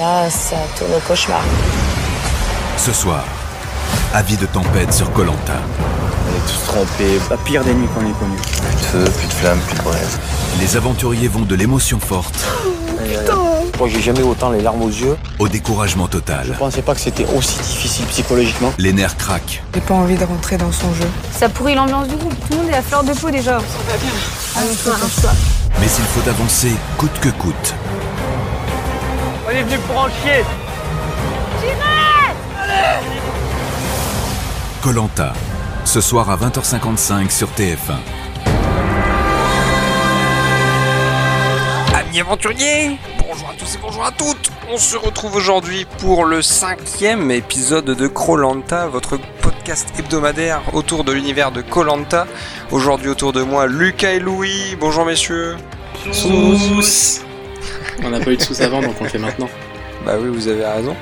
Là, ça tourne au cauchemar. Ce soir, avis de tempête sur Colanta. On est tous trempés, la pire des nuits qu'on ait connues. Plus de feu, plus de flammes, plus de braise. Les aventuriers vont de l'émotion forte Moi, j'ai jamais autant les larmes aux yeux. au découragement Je total. pensais pas que c'était aussi difficile psychologiquement. Les nerfs craquent. J'ai pas envie de rentrer dans son jeu. Ça pourrit l'ambiance du groupe. Tout le monde est à fleur de peau déjà. Mais il faut avancer coûte que coûte. On est venu pour en chier Colanta, ce soir à 20h55 sur TF1. Amis aventuriers, bonjour à tous et bonjour à toutes. On se retrouve aujourd'hui pour le cinquième épisode de Krolanta, votre podcast hebdomadaire autour de l'univers de Kolanta. Aujourd'hui autour de moi, Lucas et Louis. Bonjour messieurs. Sous On n'a pas eu de sous avant, donc on le fait maintenant. Bah oui, vous avez raison.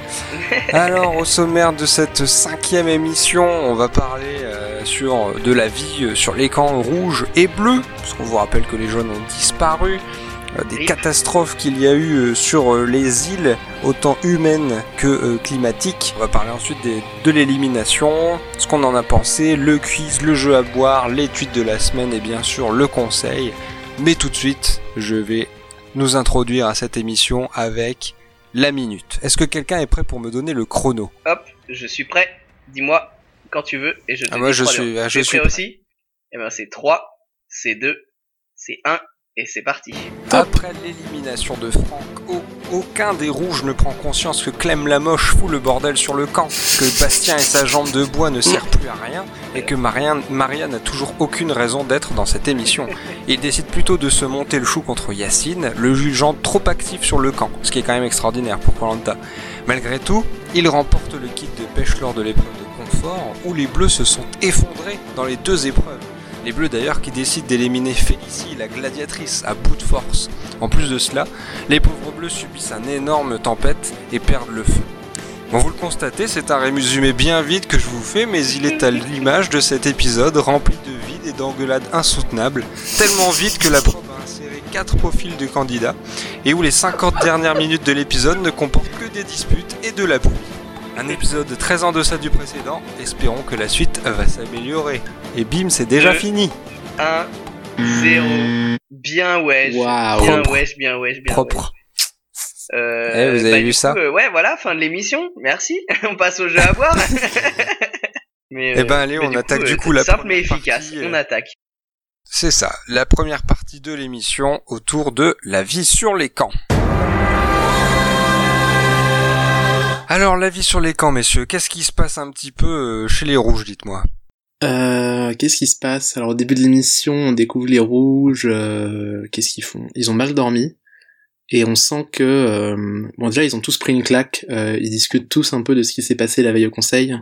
Alors, au sommaire de cette cinquième émission, on va parler euh, sur de la vie euh, sur les camps rouges et bleus, parce qu'on vous rappelle que les jaunes ont disparu, euh, des catastrophes qu'il y a eu euh, sur euh, les îles, autant humaines que euh, climatiques. On va parler ensuite des- de l'élimination, ce qu'on en a pensé, le quiz, le jeu à boire, les tweets de la semaine et bien sûr le conseil. Mais tout de suite, je vais nous introduire à cette émission avec la minute. Est-ce que quelqu'un est prêt pour me donner le chrono? Hop, je suis prêt. Dis-moi quand tu veux et je te Ah, moi, je suis- ah, je suis prêt prêt. aussi? Eh ben c'est 3, c'est 2, c'est 1 et c'est parti. Après l'élimination de Franck, au- aucun des rouges ne prend conscience que Clem Lamoche fout le bordel sur le camp, que Bastien et sa jambe de bois ne servent plus à rien, et que Maria n'a toujours aucune raison d'être dans cette émission. Il décide plutôt de se monter le chou contre Yacine, le jugeant trop actif sur le camp, ce qui est quand même extraordinaire pour Colanta. Malgré tout, il remporte le kit de pêche lors de l'épreuve de confort, où les bleus se sont effondrés dans les deux épreuves. Les bleus d'ailleurs qui décident d'éliminer Félicie, la gladiatrice, à bout de force. En plus de cela, les pauvres bleus subissent un énorme tempête et perdent le feu. Bon, vous le constatez, c'est un résumé bien vide que je vous fais, mais il est à l'image de cet épisode rempli de vide et d'engueulades insoutenables, tellement vide que la probe a inséré 4 profils de candidats, et où les 50 dernières minutes de l'épisode ne comportent que des disputes et de la pluie. Un épisode très en deçà du précédent, espérons que la suite va s'améliorer. Et bim, c'est déjà Deux. fini 1, 0, bien wesh. Waouh. Bien Propre. wesh, bien wesh, bien Propre. wesh. Euh, Eh, vous avez bah, vu ça coup, euh, Ouais, voilà, fin de l'émission. Merci. on passe au jeu à boire. mais, Eh ben, allez, on attaque du euh, coup la simple mais efficace. partie, euh, On attaque. C'est ça, la première partie de l'émission autour de la vie sur les camps. Alors, la vie sur les camps, messieurs, qu'est-ce qui se passe un petit peu euh, chez les rouges, dites-moi? Euh, qu'est-ce qui se passe? Alors au début de l'émission, on découvre les rouges. euh, qu'est-ce qu'ils font? Ils ont mal dormi. Et on sent que... euh, bon déjà, ils ont tous pris une claque. ils discutent tous un peu de ce qui s'est passé la veille au conseil.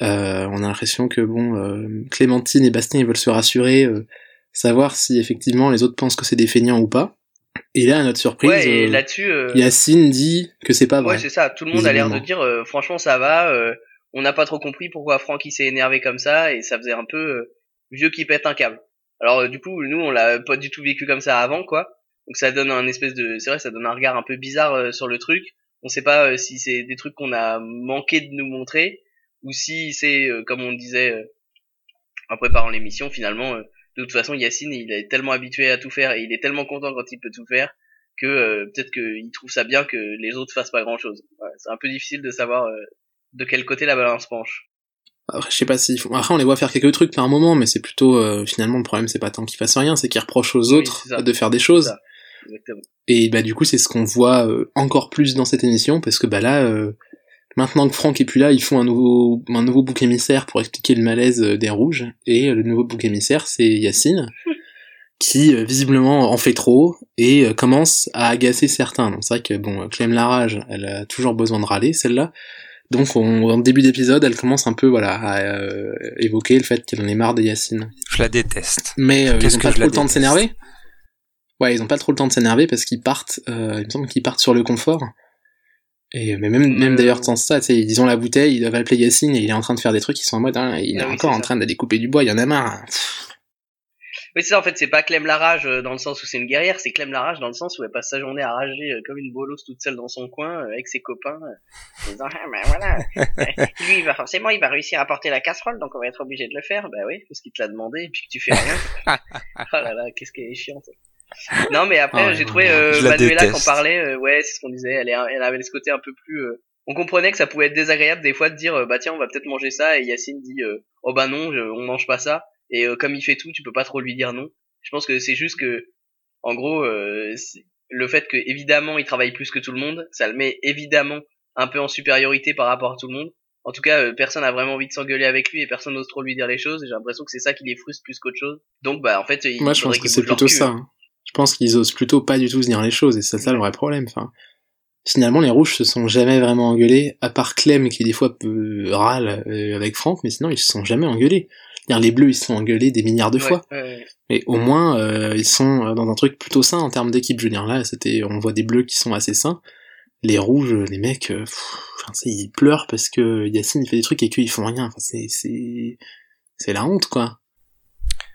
On a l'impression que, bon, Clémentine et Bastien, ils veulent se rassurer, savoir si effectivement les autres pensent que c'est des feignants ou pas. Et là, à notre surprise, Ouais, et euh, là-dessus... euh, Yacine dit que c'est pas vrai. Ouais, c'est ça. Tout le monde a l'air de dire, euh, franchement, ça va. euh, on n'a pas trop compris pourquoi Franck il s'est énervé comme ça et ça faisait un peu euh, vieux qui pète un câble. Alors euh, du coup, nous on l'a pas du tout vécu comme ça avant, quoi. Donc ça donne un espèce de, c'est vrai, ça donne un regard un peu bizarre euh, sur le truc. On sait pas si c'est des trucs qu'on a manqué de nous montrer ou si c'est euh, comme on disait euh, en préparant l'émission finalement. De toute façon, Yacine, il est tellement habitué à tout faire et il est tellement content quand il peut tout faire que euh, peut-être qu'il trouve ça bien que les autres fassent pas grand chose. c'est un peu difficile de savoir euh, de quel côté la balance penche. Après, je sais pas si après on les voit faire quelques trucs par moment, mais c'est plutôt euh, finalement le problème c'est pas tant qu'ils fassent rien, c'est qu'ils reprochent aux Oui, autres de faire des choses. Et bah du coup c'est ce qu'on voit euh, encore plus dans cette émission parce que bah là euh, maintenant que Franck est plus là, ils font un nouveau un nouveau bouc émissaire pour expliquer le malaise euh, des rouges et euh, le nouveau bouc émissaire c'est Yacine qui euh, visiblement en fait trop et commence à agacer certains. Donc c'est vrai que bon Clem Larage, elle a toujours besoin de râler celle-là. Donc on, en début d'épisode, elle commence un peu voilà à euh, évoquer le fait qu'elle en est marre de Yacine. Je la déteste. Mais euh, ils ont que pas trop le temps de s'énerver. Ouais, ils ont pas trop le temps de s'énerver parce qu'ils partent. Euh, il me semble qu'ils partent sur le confort. Et mais même même d'ailleurs sans ça, ils ont la bouteille, ils doivent appeler Yacine et il est en train de faire des trucs, ils sont en mode, hein, il est oui, encore en train d'aller couper du bois, il y en a marre. Oui, c'est ça, en fait, c'est pas Clem la rage euh, dans le sens où c'est une guerrière, c'est Clem la rage dans le sens où elle passe sa journée à rager euh, comme une bolosse toute seule dans son coin euh, avec ses copains. en disant, ah, ben voilà, lui, il va forcément, il va réussir à porter la casserole, donc on va être obligé de le faire. Bah oui, parce qu'il te l'a demandé et puis que tu fais rien. oh là là, qu'est-ce qu'elle est chiante. Non, mais après, Ah j'ai trouvé euh, Manuela déteste. qu'on parlait, euh, ouais, c'est ce qu'on disait, elle, est, elle avait ce côté un peu plus... euh, on comprenait que ça pouvait être désagréable des fois de dire, euh, bah tiens, on va peut-être manger ça, et Yacine dit, euh, oh bah non, je- on mange pas ça, et euh, comme il fait tout, tu peux pas trop lui dire non. Je pense que c'est juste que, en gros, euh, c'est- le fait que évidemment il travaille plus que tout le monde, ça le met évidemment un peu en supériorité par rapport à tout le monde. En tout cas, euh, personne a vraiment envie de s'engueuler avec lui et personne n'ose trop lui dire les choses. et J'ai l'impression que c'est ça qui les frustre plus qu'autre chose. Donc, bah, en fait, il Moi, je pense que c'est plutôt cul, ça. hein. Je pense qu'ils osent plutôt pas du tout se dire les choses, et c'est ça le vrai problème. Enfin, finalement, les rouges se sont jamais vraiment engueulés, à part Clem qui des fois peut râle euh, avec Franck, mais sinon ils se sont jamais engueulés. Les bleus, ils se sont engueulés des milliards de fois, ouais, ouais. mais au moins euh, ils sont euh, dans un truc plutôt sain en termes d'équipe. Je veux dire, là, c'était, on voit des bleus qui sont assez sains. Les rouges, les mecs, pff, ils pleurent parce que Yacine il fait des trucs et qu'ils font rien. Enfin, c'est, c'est, c'est la honte, quoi.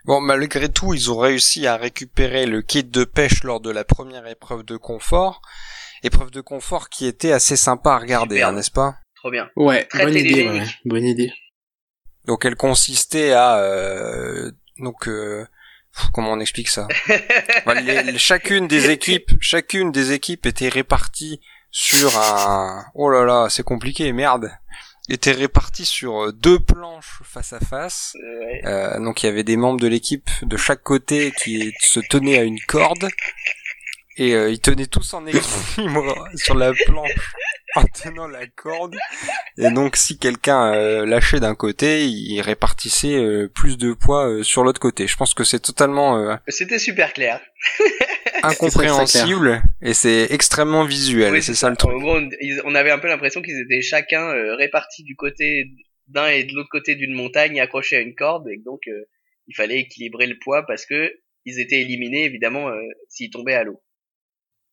Bon, malgré tout, ils ont réussi à récupérer le kit de pêche lors de la première épreuve de confort. Épreuve de confort qui était assez sympa à regarder, hein, n'est-ce pas? Trop bien. Ouais, Très bonne idée, ouais, bonne idée. Donc elle consistait à euh, donc euh, comment on explique ça? Les- les- Chacune des équipes, chacune des équipes était répartie sur un oh là là c'est compliqué merde était répartie sur euh, deux planches face à face. Euh, ouais. Euh, donc il y avait des membres de l'équipe de chaque côté qui se tenaient à une corde et euh, ils tenaient tous en équilibre sur la planche en tenant la corde. Et donc si quelqu'un euh, lâchait d'un côté, il répartissait euh, plus de poids euh, sur l'autre côté. Je pense que c'est totalement euh, C'était super clair. incompréhensible et c'est extrêmement visuel. Oui, c'est ça le truc. En gros, on, avait un peu l'impression qu'ils étaient chacun euh, répartis du côté d'un et de l'autre côté d'une montagne accrochés à une corde et donc euh, il fallait équilibrer le poids parce que ils étaient éliminés évidemment euh, s'ils tombaient à l'eau.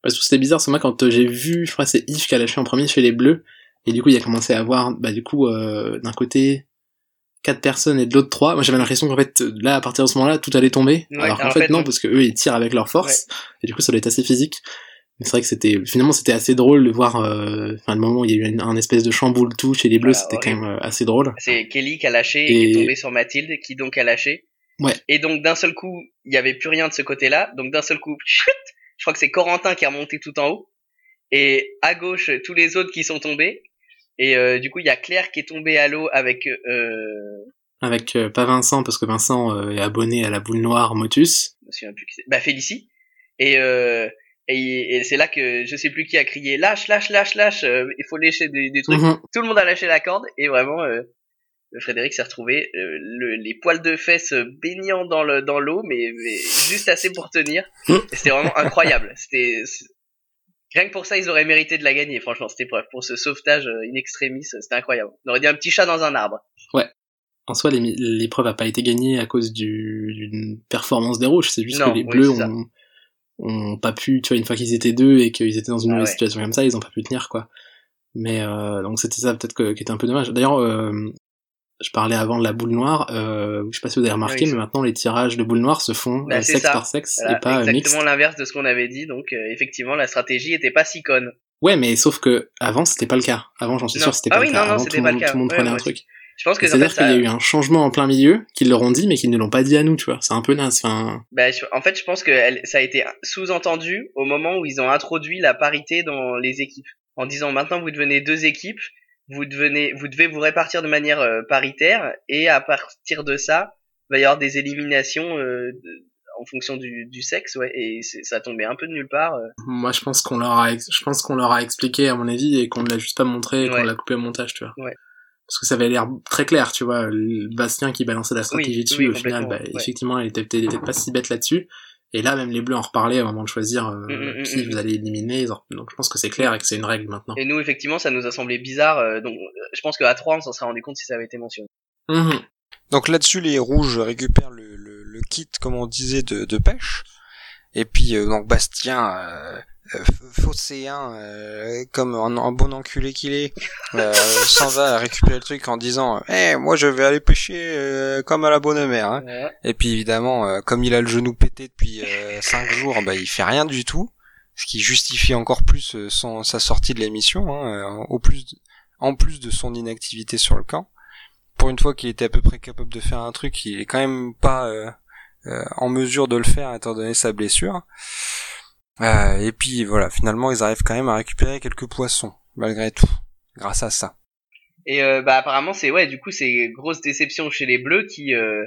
Parce que c'était bizarre, c'est moi quand j'ai vu, je crois que c'est Yves qui a lâché en premier chez les bleus, et du coup il a commencé à voir, bah du coup, euh, d'un côté, quatre personnes et de l'autre trois. Moi j'avais l'impression qu'en fait, là, à partir de ce moment-là, tout allait tomber. Ouais, alors qu'en en fait, fait, non, parce que eux ils tirent avec leur force, et du coup ça doit être assez physique. Mais c'est vrai que c'était, finalement c'était assez drôle de voir, euh, enfin le moment où il y a eu un, un espèce de chamboule tout chez les bleus, Voilà, c'était quand même euh, assez drôle. C'est Kelly qui a lâché et, qui est Et- tombé sur Mathilde qui donc a lâché. Ouais. Et donc d'un seul coup, il y avait plus rien de ce côté-là. Donc d'un seul coup, chut, je crois que c'est Corentin qui est remonté tout en haut. Et à gauche, tous les autres qui sont tombés. Et euh, du coup, il y a Claire qui est tombée à l'eau avec euh, Avec, euh, pas Vincent, parce que Vincent euh, est abonné à la boule noire Motus. je me souviens plus qui c'est. Bah Félicie. Et, euh, et, et c'est là que je sais plus qui a crié lâche, lâche, lâche, lâche. euh, il faut lécher des, des trucs. Mhm. Tout le monde a lâché la corde et vraiment euh, Frédéric s'est retrouvé euh, le- les poils de fesses baignant dans le dans l'eau, mais, mais juste assez pour tenir. Mhm. Et C'était vraiment incroyable. C'était c'est- rien que pour ça ils auraient mérité de la gagner. Franchement, cette épreuve pour ce sauvetage euh, in extremis, c'était incroyable. On aurait dit un petit chat dans un arbre. En soi, l'épreuve a pas été gagnée à cause du- d'une performance des rouges, c'est juste Non, que les oui, bleus ont, ont pas pu, tu vois, une fois qu'ils étaient deux et qu'ils étaient dans une Ah ouais. situation comme ça, ils ont pas pu tenir, quoi. Mais euh, donc c'était ça peut-être qui était un peu dommage. D'ailleurs, euh, je parlais avant de la boule noire, euh, je sais pas si vous avez remarqué, Oui, mais maintenant les tirages de boules noires se font Bah, euh, c'est sexe ça. par sexe Voilà, et pas euh, mixte. exactement l'inverse de ce qu'on avait dit. Donc euh, effectivement, la stratégie était pas si conne. Ouais, mais sauf que avant c'était pas le cas. Avant, j'en suis Non. sûr, c'était Ah pas oui, le cas. non, non, avant, tout, pas le monde- cas. tout le monde Ouais, prenait un truc. Je pense que en fait, C'est-à-dire qu'il y a eu un changement en plein milieu, qu'ils leur ont dit, mais qu'ils ne l'ont pas dit à nous, tu vois. C'est un peu naze. Enfin, Bah, en fait, je pense que ça a été sous-entendu au moment où ils ont introduit la parité dans les équipes, en disant maintenant vous devenez deux équipes, vous devenez, vous devez vous répartir de manière euh, paritaire, et à partir de ça, il va y avoir des éliminations euh, de- en fonction du, du sexe, ouais, et ça tombait un peu de nulle part. euh. Moi, je pense qu'on leur a, je pense qu'on leur a expliqué, à mon avis, et qu'on ne l'a juste pas montré, et qu'on Ouais. l'a coupé au montage, tu vois. Ouais. Parce que ça avait l'air très clair, tu vois. le Bastien qui balançait la stratégie Oui, dessus, oui, au final, bah, ouais. effectivement, elle était peut-être pas si bête là-dessus. Et là, même les bleus en reparlaient moment de choisir euh, Mm, mm, qui mm, vous allez éliminer. Donc, je pense que c'est clair et que c'est une règle maintenant. Et nous, effectivement, ça nous a semblé bizarre, euh, donc euh, je pense qu'à 3 on s'en serait rendu compte si ça avait été mentionné. Mhm. Donc là-dessus, les rouges récupèrent le, le, le kit, comme on disait, de, de pêche. Et puis euh, donc Bastien euh, phocéen, euh, comme un, un bon enculé qu'il est, euh, s'en va récupérer le truc en disant Eh, moi je vais aller pêcher euh, comme à la bonne mère. Hein. Ouais. Et puis évidemment, euh, comme il a le genou pété depuis 5 jours, bah, il fait rien du tout, ce qui justifie encore plus euh, son, sa sortie de l'émission, hein, euh, au plus, en plus de son inactivité sur le camp. Pour une fois qu'il était à peu près capable de faire un truc, il est quand même pas euh, euh, en mesure de le faire étant donné sa blessure. Euh, et puis voilà, finalement ils arrivent quand même à récupérer quelques poissons, malgré tout, grâce à ça. Et euh, bah apparemment c'est ouais du coup c'est grosse déception chez les Bleus qui euh,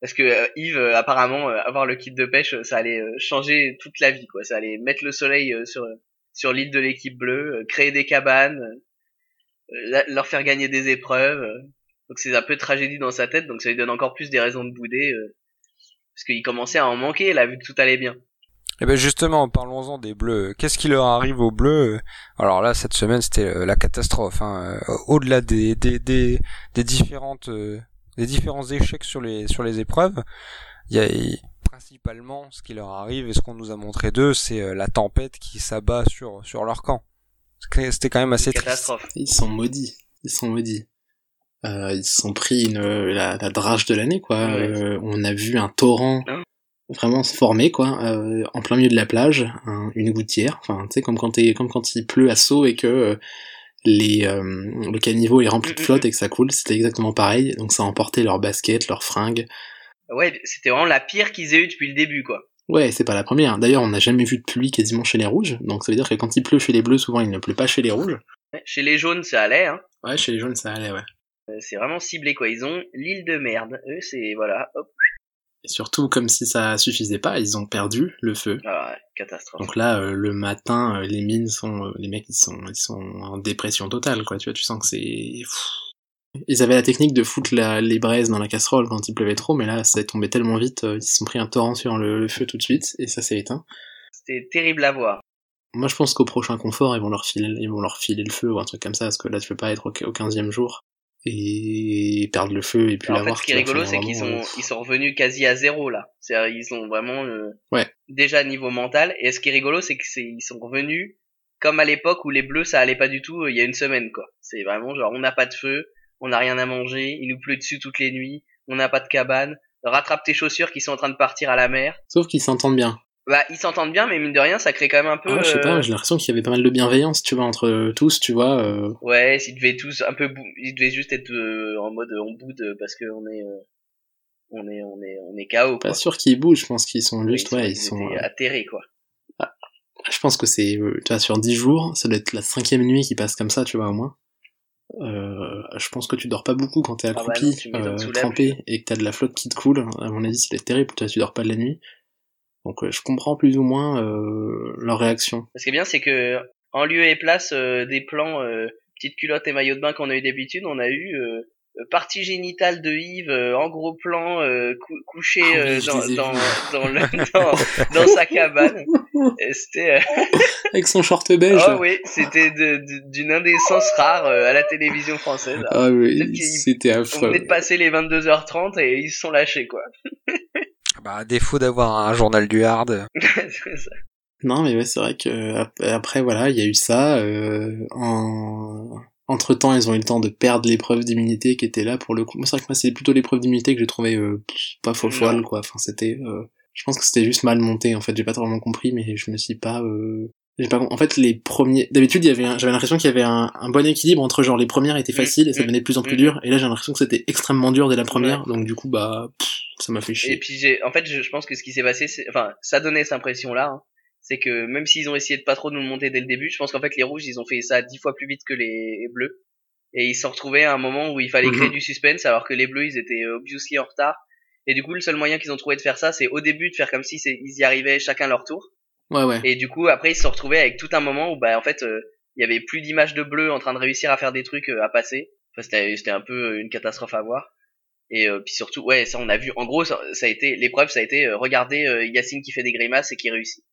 parce que euh, Yves euh, apparemment avoir le kit de pêche ça allait changer toute la vie quoi. Ça allait mettre le soleil sur sur l'île de l'équipe bleue créer des cabanes leur faire gagner des épreuves donc c'est un peu tragédie dans sa tête donc ça lui donne encore plus des raisons de bouder parce qu'il commençait à en manquer là vu que tout allait bien Et ben justement, parlons-en des bleus. Qu'est-ce qui leur arrive aux bleus? Alors là, cette semaine, c'était euh, la catastrophe. Hein. Euh, Au-delà des, des, des, des différentes euh, des différents échecs sur les sur les épreuves, il y a principalement ce qui leur arrive et ce qu'on nous a montré d'eux, c'est la tempête qui s'abat sur sur leur camp. C'était quand même assez triste. catastrophe Ils sont maudits. Ils sont maudits. Euh, ils se sont pris une, la, la drage de l'année, quoi. Ouais. Euh, on a vu un torrent Hein vraiment se former, quoi, euh, en plein milieu de la plage, un- une gouttière. Enfin, tu sais, comme quand t'es, comme quand il pleut à saut et que euh, les, euh, le caniveau est rempli de Mm, mm, flotte et que ça coule. C'était exactement pareil. Donc ça a emporté leurs baskets, leurs fringues. ouais c'était vraiment la pire qu'ils aient eu depuis le début quoi Ouais, c'est pas la première. D'ailleurs, on n'a jamais vu de pluie quasiment chez les rouges. Donc ça veut dire que quand il pleut chez les bleus, souvent il ne pleut pas chez les rouges. Ouais, chez les jaunes ça allait hein Ouais, chez les jaunes, ça allait, ouais. C'est vraiment ciblé quoi. Ils ont l'île de merde. Eux c'est voilà, hop, Et surtout, comme si ça suffisait pas, ils ont perdu le feu. ah, ouais, catastrophe. Donc là, euh, le matin, euh, les mines sont, euh, les mecs, ils sont, ils sont en dépression totale, quoi. Tu vois, tu sens que c'est. Ils avaient la technique de foutre la- les braises dans la casserole quand il pleuvait trop, mais là, ça est tombé tellement vite, euh, ils se sont pris un torrent sur le, le feu tout de suite, et ça s'est éteint. C'était terrible à voir. Moi, je pense qu'au prochain confort, ils vont leur filer, ils vont leur filer le feu ou un truc comme ça, parce que là, tu peux pas être au, au 15e jour et perdre le feu et puis Alors, en fait, l'avoir. ce qui est rigolo, c'est qu'ils sont, euh, ils sont revenus quasi à zéro là. C'est-à-dire, ils ont vraiment euh, Ouais. déjà niveau mental. Et ce qui est rigolo, c'est que c'est, ils sont revenus comme à l'époque où les bleus ça allait pas du tout. euh, il y a une semaine quoi. C'est vraiment genre on n'a pas de feu, on n'a rien à manger, il nous pleut dessus toutes les nuits, on n'a pas de cabane. Rattrape tes chaussures qui sont en train de partir à la mer. Sauf qu'ils s'entendent bien. Bah, ils s'entendent bien, mais mine de rien, ça crée quand même un peu. Ah, je sais pas, euh, j'ai l'impression qu'il y avait pas mal de bienveillance, tu vois, entre tous, tu vois. euh, Ouais, ils devaient tous un peu, bou- ils devaient juste être euh, en mode on boude parce que on est, euh, on est, on est, on est KO quoi. Pas sûr qu'ils bougent, je pense qu'ils sont juste, ouais, ils sont. euh, atterrés quoi. Je pense que c'est, euh, tu vois, sur 10 jours, ça doit être la cinquième nuit qui passe comme ça, tu vois, au moins. Euh, je pense que tu dors pas beaucoup quand t'es Ah bah accroupi, non, tu euh, trempé, et que t'as de la flotte qui te coule. À mon avis, c'est terrible, tu vois, tu dors pas de la nuit. Donc, euh, je comprends plus ou moins euh, leur réaction. Ce qui est bien, c'est que en lieu et place euh, des plans euh, petite culotte et maillot de bain qu'on a eu d'habitude, on a eu euh, partie génitale de Yves euh, en gros plan euh, cou- couché Ah oui, euh, dans, dans, dans, le, dans, sa cabane. C'était euh, Avec son short beige. oh oui, c'était d'une indécence rare euh, à la télévision française. Ah oui, c'était On affreux. venait de passer les 22h30 et ils se sont lâchés quoi. Bah, à défaut d'avoir un journal du hard, C'est ça. Non, mais ouais, c'est vrai que ap- après, voilà, il y a eu ça. Euh, en... Entre temps, ils ont eu le temps de perdre l'épreuve d'immunité qui était là pour le coup. Moi, c'est vrai que moi, c'est plutôt l'épreuve d'immunité que j'ai trouvé euh, pas faux folle, quoi. Enfin, c'était. euh, Je pense que c'était juste mal monté. En fait, j'ai pas vraiment compris, mais je me suis pas. Euh... Pas. En fait, les premiers. D'habitude, il y avait. un- J'avais l'impression qu'il y avait un... un bon équilibre entre genre les premières étaient Mm, faciles et ça mm, devenait de plus en plus mm. dur. Et là, j'ai l'impression que c'était extrêmement dur dès la première. Donc du coup, bah, pff, ça m'a fait Et chier. puis j'ai, en fait, je, pense que ce qui s'est passé, c'est, enfin, ça donnait cette impression-là, hein. c'est que même s'ils ont essayé de pas trop nous le monter dès le début, je pense qu'en fait les rouges, ils ont fait ça dix fois plus vite que les bleus, et ils se sont retrouvés à un moment où il fallait créer Mhm. du suspense, alors que les bleus, ils étaient euh, obviously en retard. Et du coup, le seul moyen qu'ils ont trouvé de faire ça, c'est au début de faire comme si c'est- ils y arrivaient chacun leur tour. Ouais, ouais. Et du coup, après, ils se sont avec tout un moment où, bah, en fait, euh, il y avait plus d'images de bleu en train de réussir à faire des trucs euh, à passer. Enfin, c'était, un peu euh, une catastrophe à voir. Et euh, puis surtout, ouais, ça on a vu. En gros, ça, ça a été l'épreuve, ça a été euh, regarder euh, Yacine qui fait des grimaces et qui réussit.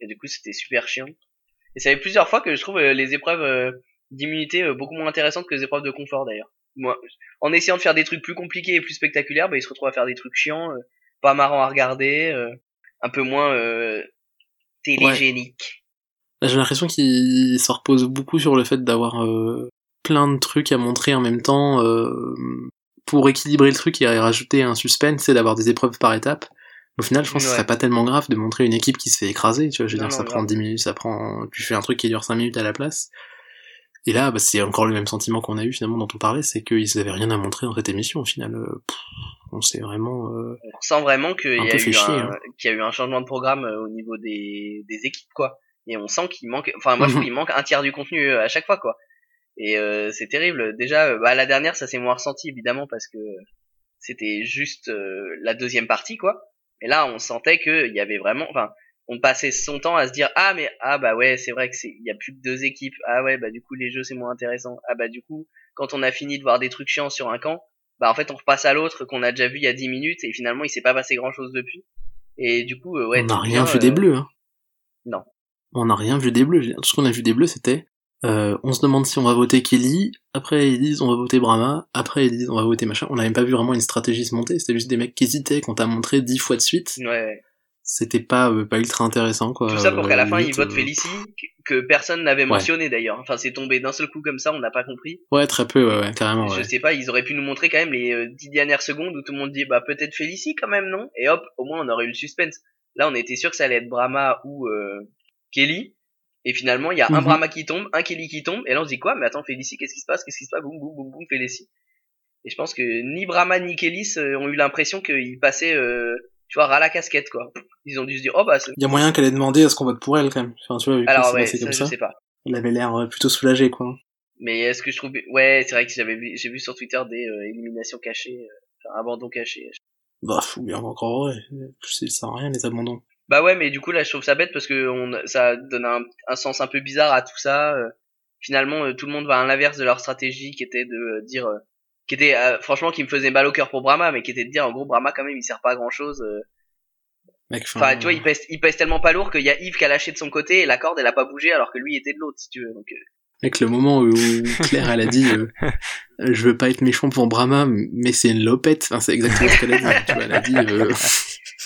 Et du coup, c'était super chiant. Et ça fait plusieurs fois que je trouve les épreuves d'immunité beaucoup moins intéressantes que les épreuves de confort d'ailleurs. Moi, en essayant de faire des trucs plus compliqués et plus spectaculaires, bah, ils se retrouvent à faire des trucs chiants, pas marrants à regarder, un peu moins euh, télégéniques. J'ai l'impression qu'il se repose beaucoup sur le fait d'avoir euh, plein de trucs à montrer en même temps euh, pour équilibrer le truc et rajouter un suspense, c'est d'avoir des épreuves par étape. Au final, je pense que ce serait pas tellement grave de montrer une équipe qui se fait écraser, tu vois. Je veux Non, dire, non, ça prend grave. 10 minutes, ça prend, tu fais un truc qui dure 5 minutes à la place. Et là, bah, c'est encore le même sentiment qu'on a eu finalement dont on parlait, c'est qu'ils avaient rien à montrer dans cette émission au final. Euh, pff, on s'est vraiment. euh, On sent vraiment qu'il y, hein. qu'il y a eu un changement de programme euh, au niveau des, des équipes, quoi. Et on sent qu'il manque, enfin, moi, je trouve Mhm. qu'il manque un tiers du contenu euh, à chaque fois, quoi. Et euh, c'est terrible. Déjà, bah, la dernière, ça s'est moins ressenti, évidemment, parce que c'était juste euh, la deuxième partie, quoi. Et là, on sentait qu'il y avait vraiment, enfin, on passait son temps à se dire, ah, mais, ah, bah ouais, c'est vrai que c'est, il y a plus que deux équipes. Ah ouais, bah du coup, les jeux, c'est moins intéressant. Ah, bah du coup, quand on a fini de voir des trucs chiants sur un camp, bah en fait, on repasse à l'autre qu'on a déjà vu il y a 10 minutes et finalement, il s'est pas passé grand chose depuis. Et du coup, euh, ouais. on n'a rien bien, vu des euh, bleus. Hein. non. On n'a rien vu des bleus. Tout ce qu'on a vu des bleus, c'était euh, on se demande si on va voter Kelly. Après ils disent on va voter Brahma. Après ils disent on va voter machin. On n'a même pas vu vraiment une stratégie se monter. C'était juste des mecs qui hésitaient qu'on t'a montré dix fois de suite. Ouais, ouais. C'était pas euh, pas ultra intéressant quoi. Tout ça pour qu'à la Euh, fin, il vote euh, Félicie, que, personne n'avait Ouais. mentionné d'ailleurs. Enfin, c'est tombé d'un seul coup comme ça, on n'a pas compris. Ouais très peu ouais, ouais carrément Je ouais. sais pas, ils auraient pu nous montrer quand même les euh, dix dernières secondes où tout le monde dit bah peut-être Félicie quand même non? Et hop, au moins on aurait eu le suspense. Là, on était sûr que ça allait être Brahma ou euh, Kelly. Et finalement, il y a un Mhm. Brahma qui tombe, un Kelly qui tombe, et là on se dit quoi? Mais attends, Félicie, qu'est-ce qui se passe? Qu'est-ce qui se passe? Boum, boum, boum, boum, Félicie. Et je pense que ni Brahma ni Kelly ont eu l'impression qu'ils passaient, euh, tu vois, ras la casquette quoi. Ils ont dû se dire oh bah c'est- Il y a moyen qu'elle ait demandé à ce qu'on vote pour elle quand même. Enfin tu vois vu alors ouais, ça, comme je sais pas. Elle avait l'air euh, plutôt soulagée quoi. Mais est-ce que je trouve ouais, c'est vrai que j'avais vu, j'ai vu sur Twitter des euh, éliminations cachées, euh, enfin abandons cachés. Bah fou bien encore ouais. C'est ça sert à rien les abandons. Bah ouais, mais du coup là je trouve ça bête parce que on, ça donne un, un sens un peu bizarre à tout ça. euh. finalement, tout le monde va à l'inverse de leur stratégie qui était de dire, euh, qui était euh, franchement qui me faisait mal au cœur pour Brahma, mais qui était de dire en gros Brahma quand même il sert pas à grand chose. Mec, Enfin tu vois il pèse, il pèse tellement pas lourd qu'il y a Yves qui a lâché de son côté et la corde elle a pas bougé alors que lui était de l'autre si tu veux. Donc euh, Avec le moment où Claire elle a dit euh, euh, je veux pas être méchant pour Brahma mais c'est une lopette enfin, c'est exactement ce qu'elle a dit tu vois elle a dit euh,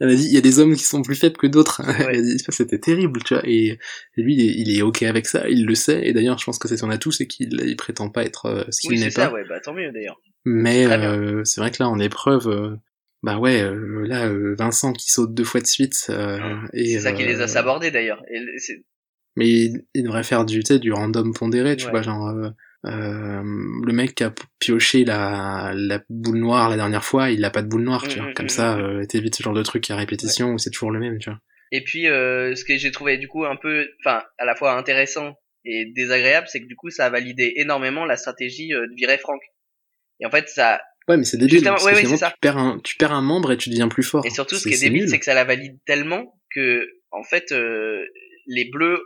elle a dit il y a des hommes qui sont plus faibles que d'autres elle a dit c'était terrible tu vois et, et lui il est, ok avec ça il le sait et d'ailleurs je pense que c'est son atout c'est qu'il il prétend pas être euh, ce qu'il oui n'est pas ça ouais bah tant mieux d'ailleurs. mais euh, c'est vrai que là en épreuve euh, bah ouais euh, là Vincent qui saute deux fois de suite et C'est ça qui les a sabordés d'ailleurs. Mais il, il devrait faire du, tu sais, du random pondéré, tu Ouais. vois, genre, euh, le mec qui a pioché la, la boule noire la dernière fois, il a pas de boule noire, tu Mm, vois. mm, Comme mm, ça, euh, t'évites ce genre de truc à répétition où c'est toujours le même, tu vois. Et puis, euh, ce que j'ai trouvé du coup un peu, enfin, à la fois intéressant et désagréable, c'est que du coup, ça a validé énormément la stratégie euh, de virer Franck. Et en fait, ça, Ouais, mais c'est débile, Justement, parce ouais, que ouais, finalement, c'est ça. tu perds un, tu perds un membre et tu deviens plus fort. et surtout, ce qui est c'est débile, c'est que ça la valide tellement que, en fait, euh, les bleus,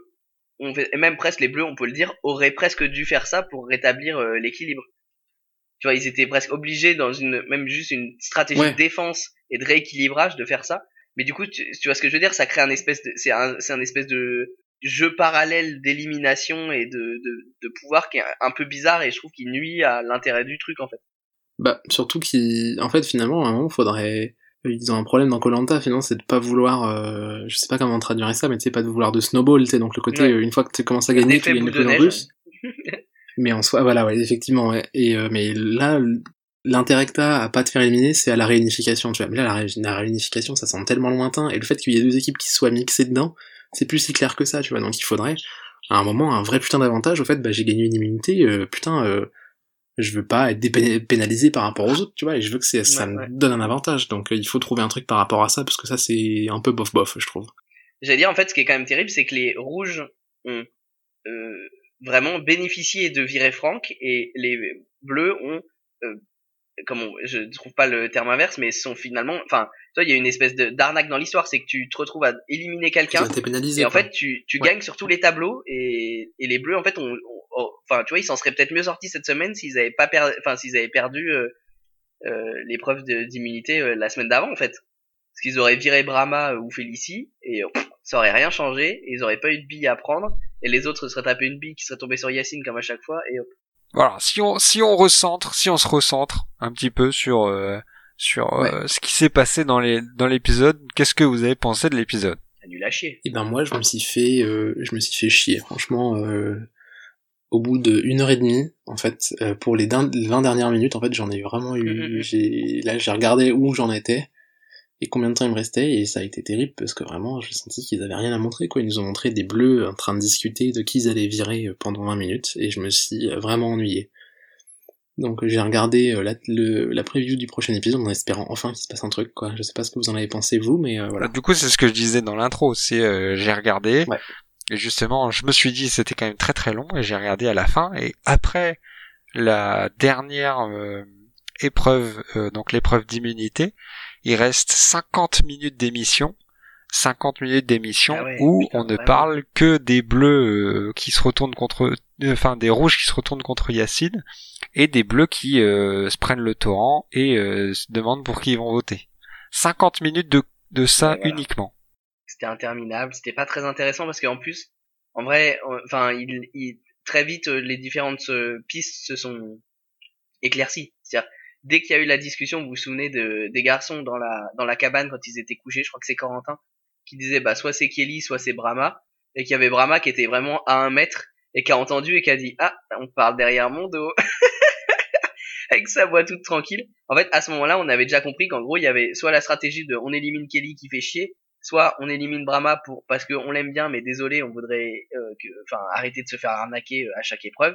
on fait, et même presque les bleus, on peut le dire, auraient presque dû faire ça pour rétablir euh, l'équilibre. Tu vois, ils étaient presque obligés dans une, même juste une stratégie Ouais. de défense et de rééquilibrage de faire ça. Mais du coup, tu, tu vois ce que je veux dire, ça crée un espèce de, c'est un, c'est un espèce de jeu parallèle d'élimination et de, de, de pouvoir qui est un peu bizarre et je trouve qu'il nuit à l'intérêt du truc en fait. Bah, surtout qu'il, en fait, finalement, à un moment, faudrait, ils ont un problème dans Colanta, finalement, c'est de pas vouloir, euh, je sais pas comment traduire ça, mais tu sais, pas de vouloir de snowball, tu sais, donc le côté, Ouais. euh, une fois que tu commences à gagner, tu gagnes de neige. russe. mais en soi, voilà, ouais, effectivement, ouais. Et, euh, mais là, l'intérêt que t'as à pas te faire éliminer, c'est à la réunification, tu vois. Mais là, la, ré- la réunification, ça semble tellement lointain, et le fait qu'il y ait deux équipes qui soient mixées dedans, c'est plus si clair que ça, tu vois. Donc il faudrait, à un moment, un vrai putain d'avantage, au fait, bah, j'ai gagné une immunité, euh, putain, euh, je veux pas être dépé- pénalisé par rapport aux autres, tu vois, et je veux que c'est, ça Ouais, me ouais. donne un avantage. Donc euh, il faut trouver un truc par rapport à ça, parce que ça, c'est un peu bof-bof, je trouve. J'allais dire en fait ce qui est quand même terrible c'est que les rouges ont euh, vraiment bénéficié de virer Franck et les bleus ont euh, comment je ne trouve pas le terme inverse mais sont finalement enfin tu vois il y a une espèce de d'arnaque dans l'histoire c'est que tu te retrouves à éliminer quelqu'un et en fait tu tu Ouais. gagnes sur tous les tableaux et et les bleus en fait ont- enfin tu vois ils s'en seraient peut-être mieux sortis cette semaine s'ils avaient pas perdu enfin s'ils avaient perdu euh, euh, l'épreuve de- d'immunité euh, la semaine d'avant en fait parce qu'ils auraient viré Brahma euh, ou Félicie et pff, ça aurait rien changé et ils auraient pas eu de bille à prendre et les autres se seraient tapé une bille qui serait tombée sur Yacine comme à chaque fois et hop. Voilà, si on si on recentre, si on se recentre un petit peu sur euh, sur euh, ce qui s'est passé dans les dans l'épisode, qu'est-ce que vous avez pensé de l'épisode? Nul à chier. Et ben moi je me suis fait euh, je me suis fait chier franchement euh, au bout de une heure et demie en fait euh, pour les 20 dernières minutes en fait j'en ai vraiment eu Mhm. j'ai là j'ai regardé où j'en étais et combien de temps il me restait et ça a été terrible parce que vraiment j'ai senti qu'ils avaient rien à montrer quoi ils nous ont montré des bleus en train de discuter de qui ils allaient virer euh, pendant 20 minutes et je me suis euh, vraiment ennuyé donc j'ai regardé euh, la, le, la preview du prochain épisode en espérant enfin qu'il se passe un truc quoi je sais pas ce que vous en avez pensé vous mais euh, voilà Du coup, c'est ce que je disais dans l'intro. C'est euh, j'ai regardé Ouais. Et justement, je me suis dit c'était quand même très très long et j'ai regardé à la fin et après la dernière euh, épreuve, euh, donc l'épreuve d'immunité, il reste 50 minutes d'émission. 50 minutes d'émission Ah ouais, où on ne parle que des bleus euh, qui se retournent contre, enfin des rouges qui se retournent contre Yacine et des bleus qui euh, se prennent le torrent et euh, se demandent pour qui ils vont voter. 50 minutes de, de ça voilà. uniquement. C'était interminable. C'était pas très intéressant parce qu'en plus, en vrai, euh, enfin, il, il- très vite, euh, les différentes euh, pistes se sont éclaircies. C'est-à-dire, dès qu'il y a eu la discussion, vous vous souvenez de, des garçons dans la, dans la cabane quand ils étaient couchés, je crois que c'est Corentin, qui disait, bah, soit c'est Kelly, soit c'est Brahma, et qu'il y avait Brahma qui était vraiment à un mètre, et qui a entendu et qui a dit, ah, on parle derrière mon dos. Avec sa voix toute tranquille. En fait, à ce moment-là, on avait déjà compris qu'en gros, il y avait soit la stratégie de on élimine Kelly qui fait chier, soit on élimine Brahma pour parce qu'on l'aime bien, mais désolé, on voudrait euh, que, enfin, arrêter de se faire arnaquer euh, à chaque épreuve.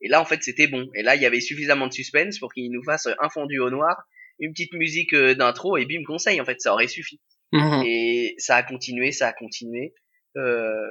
Et là, en fait, c'était bon. Et là, il y avait suffisamment de suspense pour qu'il nous fasse un fondu au noir, une petite musique euh, d'intro et bim conseil. En fait, ça aurait suffi. Mhm. Et ça a continué, ça a continué. Euh...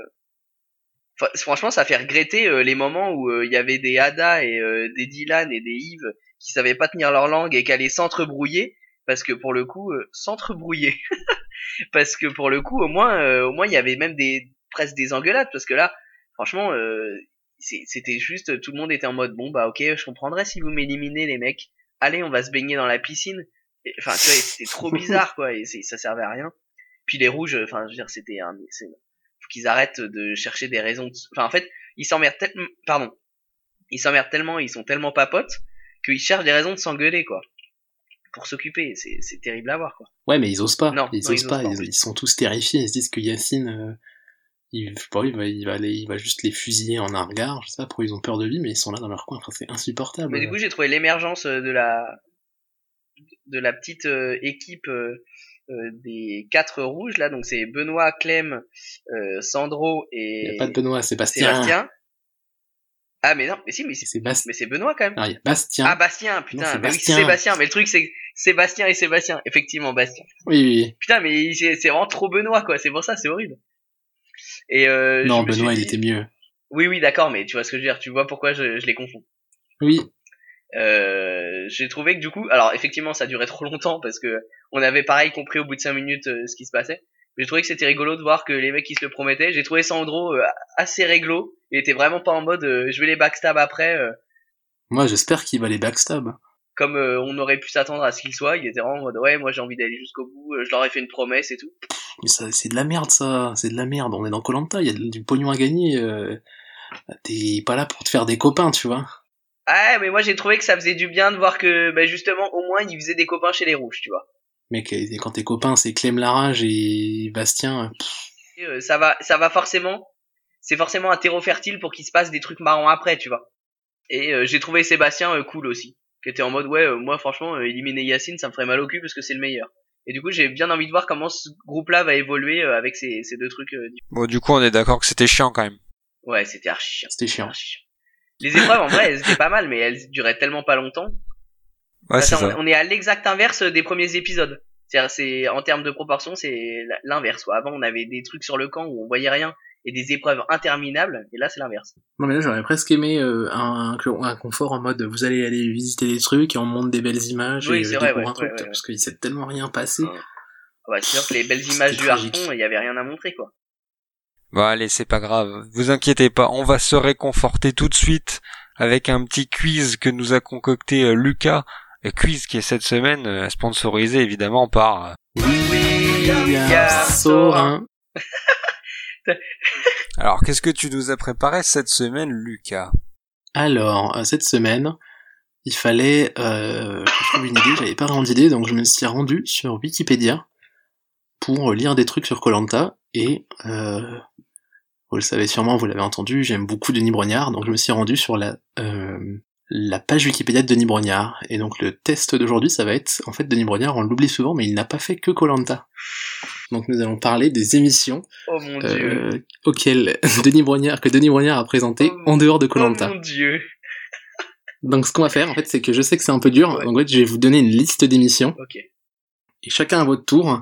enfin, franchement, ça fait regretter euh, les moments où euh, il y avait des Ada et des Dylan et des Yves qui savaient pas tenir leur langue et qui allaient s'entrebrouiller parce que pour le coup, s'entrebrouiller. parce que pour le coup, au moins, euh, au moins, il y avait même des presque des engueulades parce que là, franchement, euh, c'était juste tout le monde était en mode bon bah ok, je comprendrais si vous m'éliminez les mecs. Allez, on va se baigner dans la piscine. Enfin, tu vois, c'était trop bizarre quoi et ça servait à rien. Puis les rouges, enfin, je veux dire, c'était un, faut qu'ils arrêtent de chercher des raisons. de- Enfin, en fait, ils s'emmerdent tellement, pardon, ils s'emmerdent tellement, ils sont tellement pas potes qu'ils cherchent des raisons de s'engueuler quoi, pour s'occuper. C'est c'est terrible à voir quoi. Ouais, mais ils osent pas. Non, ils non, osent ils pas. osent pas, en Ils, sont tous terrifiés. Ils se disent que Yacine, euh, il, je sais pas, il va, il va aller, il va juste les fusiller en un regard. Je sais pas pourquoi ils ont peur de lui, mais ils sont là dans leur coin. Enfin, c'est insupportable. Mais du coup, j'ai trouvé l'émergence euh, de la de la petite euh, équipe euh, euh, des quatre rouges là. Donc c'est Benoît, Clem, Sandro il y et a pas de Benoît, c'est Bastien. Sébastien. Ah mais non, mais si, mais c'est Bastien. mais c'est Benoît quand même. Ah, il y a Bastien. Ah Bastien, Non, putain, c'est mais oui, Bastien. Sébastien. Mais le truc c'est Sébastien et Sébastien, effectivement Bastien. Oui, oui. Putain, mais c'est vraiment trop Benoît quoi. C'est pour ça, c'est horrible. Et euh, non, Benoît, il était mieux. Oui, oui, d'accord, mais tu vois ce que je veux dire. Tu vois pourquoi je, je les confonds. Oui. Euh, j'ai trouvé que du coup, alors effectivement, ça durait trop longtemps parce que on avait pareil compris au bout de cinq minutes euh, ce qui se passait. J'ai trouvé que c'était rigolo de voir que les mecs qui se le promettaient. J'ai trouvé Sandro euh, assez réglo. Il était vraiment pas en mode euh, je vais les backstab après, euh, Moi, j'espère qu'il va les backstab. comme euh, on aurait pu s'attendre à ce qu'il soit. Il était vraiment en mode ouais, moi j'ai envie d'aller jusqu'au bout. euh, je leur ai fait une promesse et tout. Mais ça, c'est de la merde, ça. C'est de la merde. On est dans Colanta. Il y a du pognon à gagner. euh, T'es pas là pour te faire des copains, tu vois. Ah, mais moi j'ai trouvé que ça faisait du bien de voir que bah, justement au moins ils faisaient des copains chez les rouges, tu vois. Mec, quand tes copains, c'est Clem Larage et Bastien. pff, Et, euh, ça va, ça va forcément, c'est forcément un terreau fertile pour qu'il se passe des trucs marrants après, tu vois. Et euh, j'ai trouvé Sébastien euh, cool aussi, qui était en mode ouais, euh, moi franchement euh, éliminer Yacine, ça me ferait mal au cul parce que c'est le meilleur. Et du coup j'ai bien envie de voir comment ce groupe-là va évoluer euh, avec ces, ces deux trucs. euh, différents. Bon, du coup, on est d'accord que c'était chiant quand même. ouais, c'était archi chiant. C'était chiant. Les épreuves en vrai elles étaient pas mal, mais elles duraient tellement pas longtemps. Ouais, c'est Attends, ça. on est à l'exact inverse des premiers épisodes. C'est-à-dire, c'est en termes de proportion, c'est l'inverse. quoi. Avant, on avait des trucs sur le camp où on voyait rien et des épreuves interminables, et là, c'est l'inverse. Non, mais là, j'aurais presque aimé euh, un, un confort en mode vous allez aller visiter des trucs et on monte des belles images Oui, et c'est euh, vrai, découvre ouais, un truc, ouais, ouais, parce qu'il s'est tellement rien passé. Ouais. Ouais, c'est sûr que les belles images du tragique. harpon, il y avait rien à montrer, quoi. Bon, allez, c'est pas grave. Vous inquiétez pas, on va se réconforter tout de suite avec un petit quiz que nous a concocté euh, Lucas. Quiz qui est cette semaine euh, sponsorisé évidemment par... euh, William Sorin. Alors, qu'est-ce que tu nous as préparé cette semaine, Lucas? Alors, euh, cette semaine, il fallait euh, que je trouve une idée, j'avais pas vraiment d'idée, donc je me suis rendu sur Wikipédia pour lire des trucs sur Colanta et euh, vous le savez sûrement, vous l'avez entendu, j'aime beaucoup Denis Brognard, donc je me suis rendu sur la euh, la page Wikipédia de Denis Brognard et donc le test d'aujourd'hui ça va être en fait Denis Brognard, on l'oublie souvent mais il n'a pas fait que Colanta. Donc nous allons parler des émissions Oh mon dieu. euh, auxquelles Denis Brognard que Denis Brognard a présenté Oh, en dehors de Oh Colanta. mon dieu. donc ce qu'on va faire en fait c'est que je sais que c'est un peu dur, Ouais. donc en fait je vais vous donner une liste d'émissions et chacun à votre tour,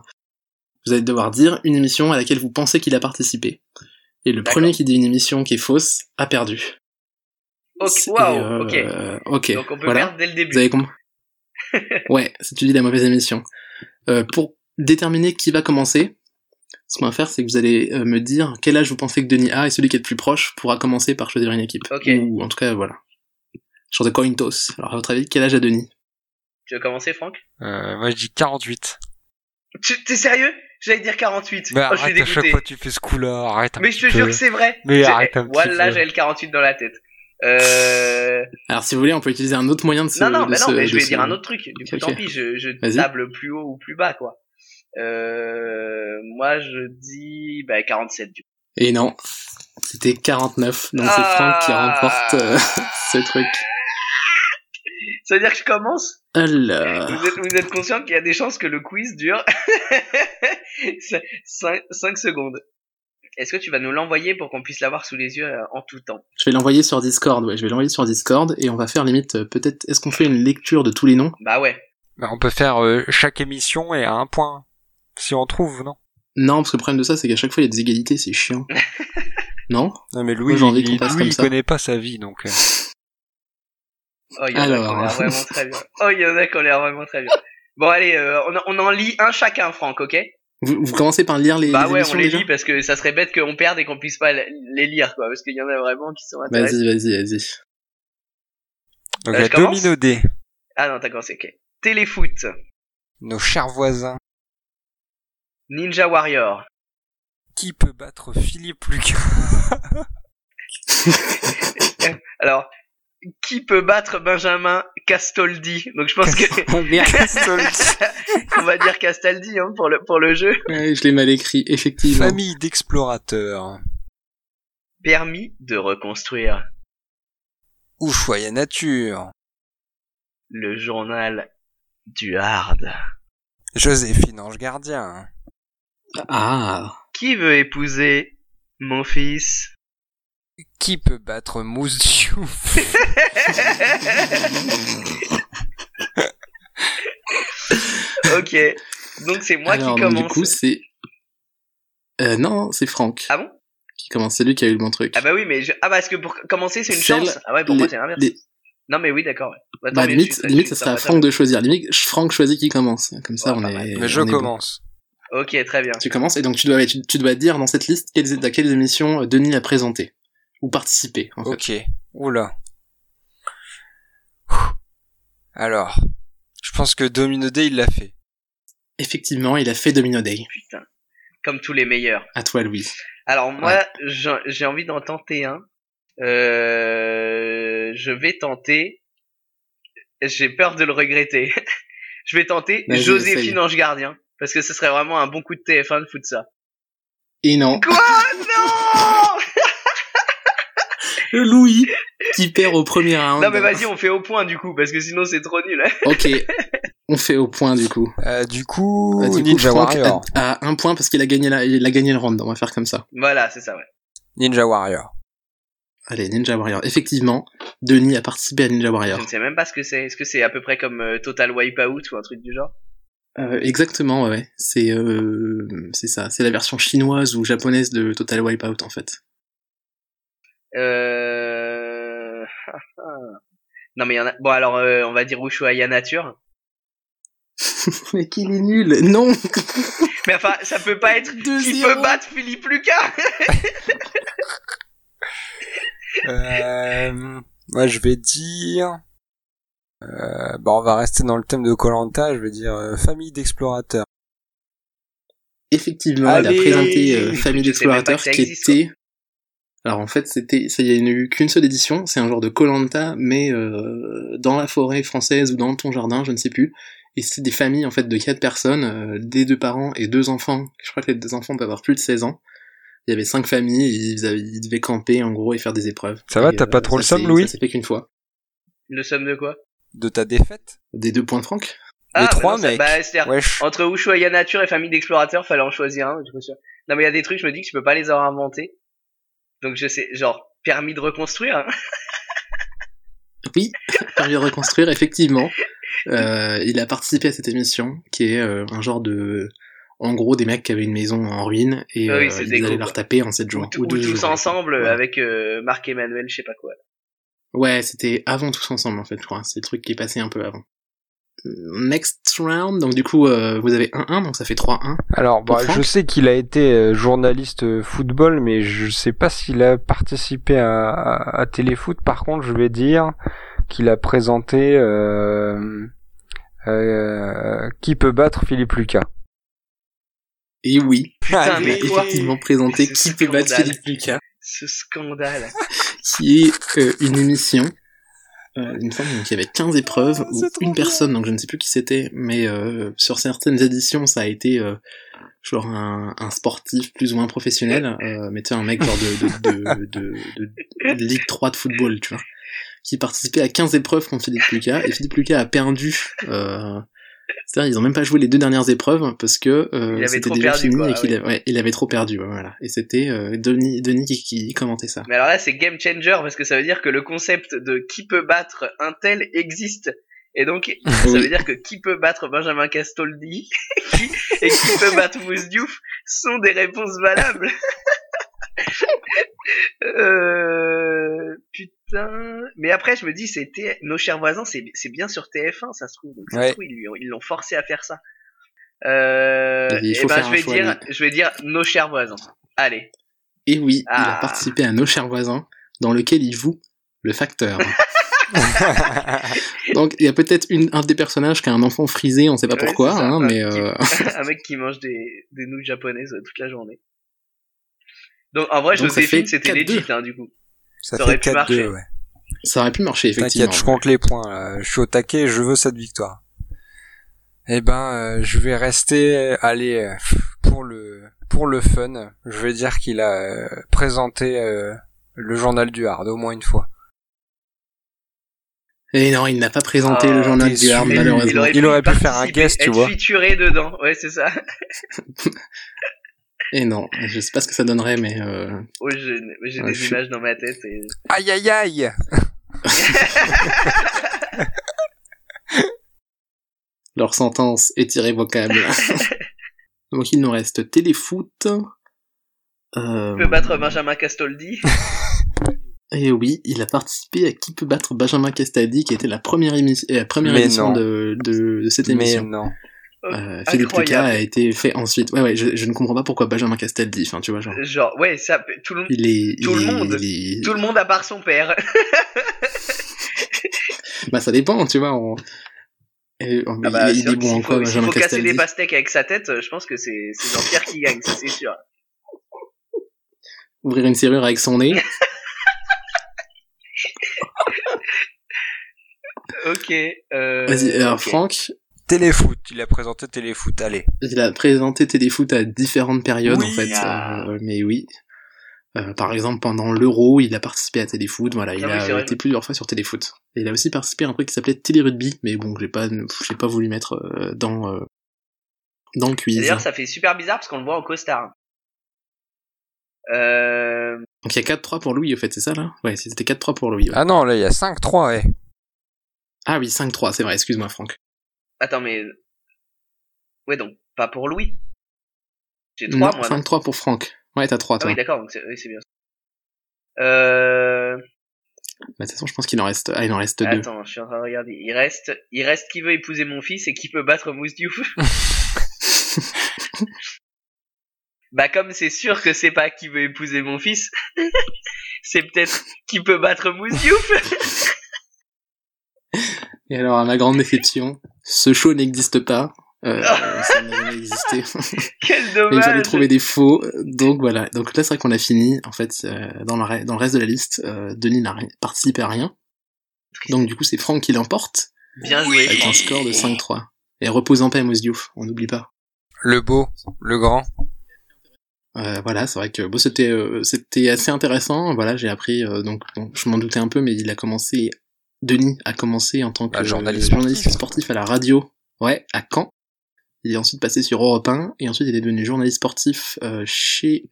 vous allez devoir dire une émission à laquelle vous pensez qu'il a participé. Et le premier qui dit une émission qui est fausse a perdu. Ok, C'est- waouh, euh, ok. ok. Donc on peut voilà. perdre dès le début. Vous avez compris? Ouais, si tu dis la mauvaise émission. Euh, pour déterminer qui va commencer, ce qu'on va faire, c'est que vous allez euh, me dire quel âge vous pensez que Denis a et celui qui est le plus proche pourra commencer par choisir une équipe. Ok. Ou en tout cas, voilà. Genre de coin toss. Alors à votre avis, quel âge a Denis? Tu veux commencer, Franck? Euh, moi je dis 48. Tu- T'es sérieux? J'allais dire 48. Mais oh, je suis arrête, à chaque fois tu fais ce coup-là, arrête un Mais petit je te peu. jure que c'est vrai. Mais arrête un petit Voilà, peu. j'avais le 48 dans la tête. Euh... Alors si vous voulez, on peut utiliser un autre moyen de se... Non, non, mais non, mais je vais dire un autre truc. Du coup, tant pis, je, je table plus haut ou plus bas, quoi. Euh... Moi, je dis bah, 47, du coup. Et non, c'était 49. Donc c'est Ah. Franck qui remporte euh, ce truc. Ça veut dire que je commence? Alors... vous êtes, vous êtes conscient qu'il y a des chances que le quiz dure 5, secondes. Est-ce que tu vas nous l'envoyer pour qu'on puisse l'avoir sous les yeux euh, en tout temps? Je vais l'envoyer sur Discord, ouais, je vais l'envoyer sur Discord et on va faire limite euh, peut-être est-ce qu'on fait une lecture de tous les noms? Bah ouais. Bah, on peut faire euh, chaque émission et à un point. Si on trouve, non? Non, parce que le problème de ça c'est qu'à chaque fois il y a des égalités, c'est chiant. non? Non mais Louis, Moi, j'ai envie il, qu'on fasse Louis, comme il ça. connaît pas sa vie, donc... euh, Oh, il y en a qui ont Alors. l'air vraiment très bien. Oh, il y en a qui ont l'air vraiment très bien. Bon, allez, euh, on, en- on en lit un chacun, Franck, ok? Vous, vous commencez par lire les, Bah les ouais, on les lit parce que ça serait bête qu'on perde et qu'on puisse pas les lire, quoi. Parce qu'il y en a vraiment qui sont intéressants. Vas-y, vas-y, vas-y. Donc Euh, il y a je commence Domino D, Ah non, t'as commencé, ok. Téléfoot, nos chers voisins. Ninja Warrior, Qui peut battre Philippe Lucas? Alors, qui peut battre Benjamin Castoldi Donc je pense que Oh on va dire Castaldi hein, pour le pour le jeu. Ouais, je l'ai mal écrit, effectivement. Famille d'explorateurs. Permis de reconstruire Ushuaïa Nature. le journal du hard. Joséphine Ange Gardien. Ah, Qui veut épouser mon fils? Qui peut battre Mousse Diouf Ok, donc c'est moi alors qui donc, commence. du coup c'est... Euh, non, c'est Franck Ah bon? Qui commence, c'est lui qui a eu le bon truc. Ah bah oui, mais je... ah parce que pour commencer c'est une Celle- chance? Ah ouais, pour les- moi c'est l'inverse. les- Non mais oui, d'accord. Ouais. Bah, Bah, limite, suis- limite, ça suis- sera à Franck de choisir. Limite, Franck choisit qui commence. Comme ça, Ouais, on est. Mais je on est bon. commence. Ok, très bien. Tu commences et donc tu dois, tu, tu dois dire dans cette liste quelles, à quelles émissions euh, Denis a présenté ou participé. En fait. Ok. Oula. Alors, je pense que Domino D il l'a fait. Effectivement, il a fait Domino Day. Putain. Comme tous les meilleurs. À toi, Louis. Alors moi, j'ai j'ai envie d'en tenter un. Euh, je vais tenter. J'ai peur de le regretter. je vais tenter Joséphine. Ange Gardien. Parce que ce serait vraiment un bon coup de TF1 de foutre ça. Et non, Quoi? Non Louis qui perd au premier round. Non mais vas-y, on fait au point du coup, parce que sinon c'est trop nul. Ok, on fait au point du coup. Euh, du coup, Euh, du coup, Ninja Franck Warrior. a, a un point parce qu'il a gagné la, il a gagné le round. On va faire comme ça. Voilà, c'est ça, ouais. Ninja Warrior. Allez, Ninja Warrior. Effectivement, Denis a participé à Ninja Warrior. Je ne sais même pas ce que c'est. Est-ce que c'est à peu près comme euh, Total Wipeout ou un truc du genre? Euh, exactement, ouais, ouais. C'est euh, c'est ça. C'est la version chinoise ou japonaise de Total Wipeout en fait. Euh... non mais il y en a... Bon alors, euh, on va dire Ushuaïa Nature. Mais qu'il est nul. Non. Mais enfin, ça peut pas être... Qui 2-0. peut battre Philippe Lucas Euh, moi, je vais dire. Euh, bah, on va rester dans le thème de Colanta. Je vais dire euh, famille d'explorateurs. Effectivement, Allez. il a présenté euh, Famille d'explorateurs qui existe, était. Alors en fait, c'était, ça y a eu qu'une seule édition. C'est un genre de Colanta, mais euh, dans la forêt française ou dans ton jardin, je ne sais plus. Et c'est des familles en fait de quatre personnes, euh, des deux parents et deux enfants. Je crois que les deux enfants peuvent avoir plus de 16 ans. Il y avait cinq familles, et ils, avaient- ils devaient camper en gros et faire des épreuves. Ça va, t'as pas trop le s'est- Louis Ça s'est fait qu'une fois. Le somme de quoi? De ta défaite? Des deux points de Franck? Les bah trois, non, ça- mec. Bah, c'est-à-dire, Wesh. entre Ushuaïa Nature et Famille d'Explorateurs, fallait en choisir un, je suis... Non, mais il y a des trucs, je me dis que je peux pas les avoir inventés. Donc, je sais, genre, permis de reconstruire. hein. Oui, permis de reconstruire, effectivement. Euh, il a participé à cette émission, qui est euh, un genre de... En gros, des mecs qui avaient une maison en ruine, et Ah oui, euh, ils allaient la retaper en 7 jours. Ou, ou 12 tous jours. ensemble, Ouais. avec Marc Emmanuel, je sais pas quoi. Ouais, c'était avant tous ensemble en fait, je crois. C'est le truc qui est passé un peu avant. Next round, donc du coup euh, vous avez 1-1, donc ça fait 3-1. Alors, bah, je sais qu'il a été euh, journaliste euh, football, mais je sais pas s'il a participé à, à, à Téléfoot. Par contre, je vais dire qu'il a présenté euh, euh, qui peut battre Philippe Lucas. Et oui, Putain, il a effectivement présenté Qui peut battre. Philippe Lucas, Ce scandale. qui est euh, une émission. Euh, il me semble qu'il y avait 15 épreuves, où une personne, donc je ne sais plus qui c'était, mais euh, sur certaines éditions ça a été euh, genre un, un sportif plus ou moins professionnel, euh, mais tu sais un mec genre de, de, de, de, de- de Ligue 3 de football, tu vois, qui participait à 15 épreuves contre Philippe Lucas, et Philippe Lucas a perdu... Euh, c'est-à-dire ils ont même pas joué les deux dernières épreuves parce que euh, c'était déjà perdu, fini quoi, et qu'il ouais, il avait trop perdu, voilà. Et c'était euh, Denis, Denis qui, qui commentait ça. Mais alors là, c'est game changer parce que ça veut dire que le concept de qui peut battre un tel existe. Et donc, ça veut dire que qui peut battre Benjamin Castoldi et qui peut battre Mousse Diouf sont des réponses valables. euh, putain. Mais après, je me dis, c'était nos chers voisins, c'est bien sur TF1, ça se trouve. Donc, ça se Ouais. trouve, ils l'ont forcé à faire ça. Euh, Il et faut ben, je vais choix, dire, je vais dire nos chers voisins. Allez. Et oui, il Ah. a participé à Nos chers voisins, dans lequel il joue le facteur. Donc il y a peut-être un des personnages qui a un enfant frisé, on sait pas Ouais, pourquoi, ça, hein, un mais euh, un mec qui mange des, des nouilles japonaises euh, toute la journée. Donc en vrai, Donc, ça Joséphine, c'était 4-2. legit, hein, du coup. Ça, Ça aurait fait pu marcher. 4-2, ouais. ça aurait pu marcher effectivement. T'inquiète, je compte les points. Là. Je suis au taquet, je veux cette victoire. Eh ben, euh, je vais rester, euh, allez, euh, pour le pour le fun. Je vais dire qu'il a euh, présenté euh, le journal du Hard au moins une fois. Et non, il n'a pas présenté Ah, le journal t'es du Hard malheureusement. Il aurait pu faire un guest, tu être vois. featuré dedans, ouais, c'est ça. Et non, je sais pas ce que ça donnerait, mais euh, Oh, j'ai j'ai Ouais, des je images dans ma tête et... Aïe aïe aïe leur sentence est irrévocable. Donc il nous reste téléfoot. Euh, peut battre Benjamin Castoldi. Et oui, il a participé à Qui peut battre Benjamin Castaldi, qui était la première, émi- euh, la première Mais non. de, de, de cette Mais émission. non. Euh, Philippe Lucas Incroyable. a été fait ensuite. Ouais, ouais, je, je ne comprends pas pourquoi Benjamin Castaldi. Enfin, tu vois, genre, Genre, ouais, ça, tout le, il est, Tout il le est- monde. il est- tout le monde à part son père. Bah, ça dépend, tu vois. on- Et, oh, mais Ah bah, il, est- il bon en s'il quoi, faut, Benjamin faut casser des pastèques avec sa tête, euh, je pense que c'est Jean-Pierre qui gagne, ça c'est sûr. Ouvrir une serrure avec son nez. Ok. Euh, Vas-y, alors ok. Franck, Téléfoot, il a présenté Téléfoot, allez. il a présenté Téléfoot à différentes périodes, Oui, en fait. ah. euh, mais oui. Euh, par exemple, pendant l'Euro, il a participé à Téléfoot. Voilà, il Ah oui, a été plusieurs fois sur Téléfoot. Et il a aussi participé à un truc qui s'appelait Télérugby, mais bon, j'ai pas, j'ai pas voulu mettre euh, dans euh, dans le quiz. D'ailleurs, ça fait super bizarre parce qu'on le voit en costard. Euh... Donc il y a 4-3 pour Louis, au fait, c'est ça là? Ouais, c'était 4-3 pour Louis. ouais. Ah non, là, il y a 5-3, ouais. Ah oui, 5-3, c'est vrai, excuse-moi Franck. Attends, mais... Ouais, donc, pas pour Louis. J'ai Non, 3, moi, non? 5-3 pour Franck. Ouais, t'as 3 Ah toi. oui, d'accord, donc c'est oui, bien. Euh... Bah, de toute façon, je pense qu'il en reste, ah, il en reste 2. Attends, je suis en train de regarder. Il reste, il reste qui veut épouser mon fils et qui peut battre Mousse Diouf. bah comme c'est sûr que c'est pas qui veut épouser mon fils, c'est peut-être qui peut battre Mousse Diouf. Et alors, à ma grande déception, ce show n'existe pas. Euh, ça n'a jamais existé. Quel Mais dommage. fallait trouver des faux. Donc voilà. Donc là, c'est vrai qu'on a fini. En fait, euh, dans, le, re- dans le reste de la liste, euh, Denis n'a rien- participé à rien. Donc du coup, c'est Franck qui l'emporte Bien joué. avec un score de 5-3. Et repose en paix, Mousse Diouf, on n'oublie pas. Le beau, le grand. Euh, voilà, c'est vrai que bon, c'était euh, c'était assez intéressant. Voilà, j'ai appris euh, donc bon, je m'en doutais un peu, mais il a commencé. Denis a commencé en tant que Bah, journaliste euh, journaliste sportif. à la radio. Ouais, à Caen. Il est ensuite passé sur Europe 1 et ensuite il est devenu journaliste sportif euh, chez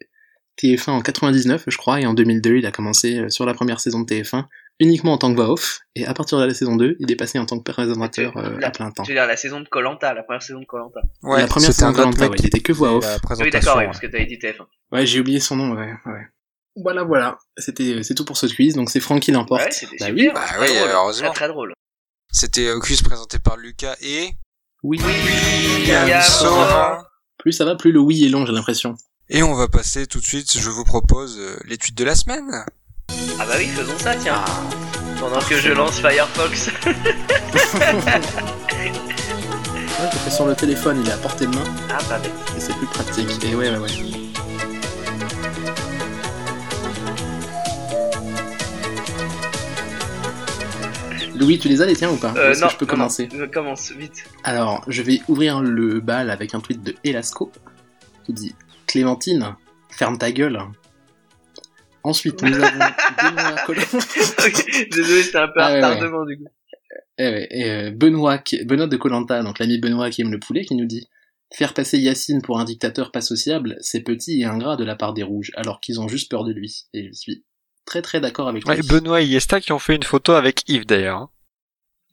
TF1 en 99, je crois, et en 2002 il a commencé euh, sur la première saison de TF1 uniquement en tant que voix off. Et à partir de la saison 2, il est passé en tant que présentateur euh, à plein temps. Je veux dire, la saison de Colanta, la première saison de Colanta. Ouais, la première c'était saison un de mec ouais, qui il était que voix off. Oui, d'accord, oui, ouais. parce que t'avais dit TF1. Ouais, j'ai oublié son nom, ouais, ouais. Voilà, voilà. C'était, c'est tout pour ce quiz. Donc c'est Franck qui l'emporte. Ouais, c'était bah super. oui. Bah très oui, drôle, heureusement. Très, très drôle. C'était euh, quiz présenté par Lucas et Oui. William. Plus ça va, plus le oui est long, j'ai l'impression. Et on va passer tout de suite, je vous propose euh, l'étude de la semaine. Ah bah oui, faisons ça, tiens. Ah. Pendant que je lance Firefox. Ouais, je fais sur le téléphone, il est à portée de main ah bah bête. et c'est plus pratique. Et ouais, ouais, ouais. Louis, tu les as les tiens ou pas Euh, Est-ce non, que je peux non, commencer non, commence, vite. Alors, je vais ouvrir le bal avec un tweet de Elasco qui dit Clémentine, ferme ta gueule. Ensuite, nous avons Benoît Désolé, c'était un peu Ah ouais, retardement du coup. Eh ouais, et euh, Benoît, Benoît de Colanta, donc l'ami Benoît qui aime le poulet, qui nous dit Faire passer Yacine pour un dictateur pas sociable, c'est petit et ingrat de la part des rouges, alors qu'ils ont juste peur de lui. Et je suis très très d'accord avec lui. Ouais, Benoît et Yesta qui ont fait une photo avec Yves d'ailleurs.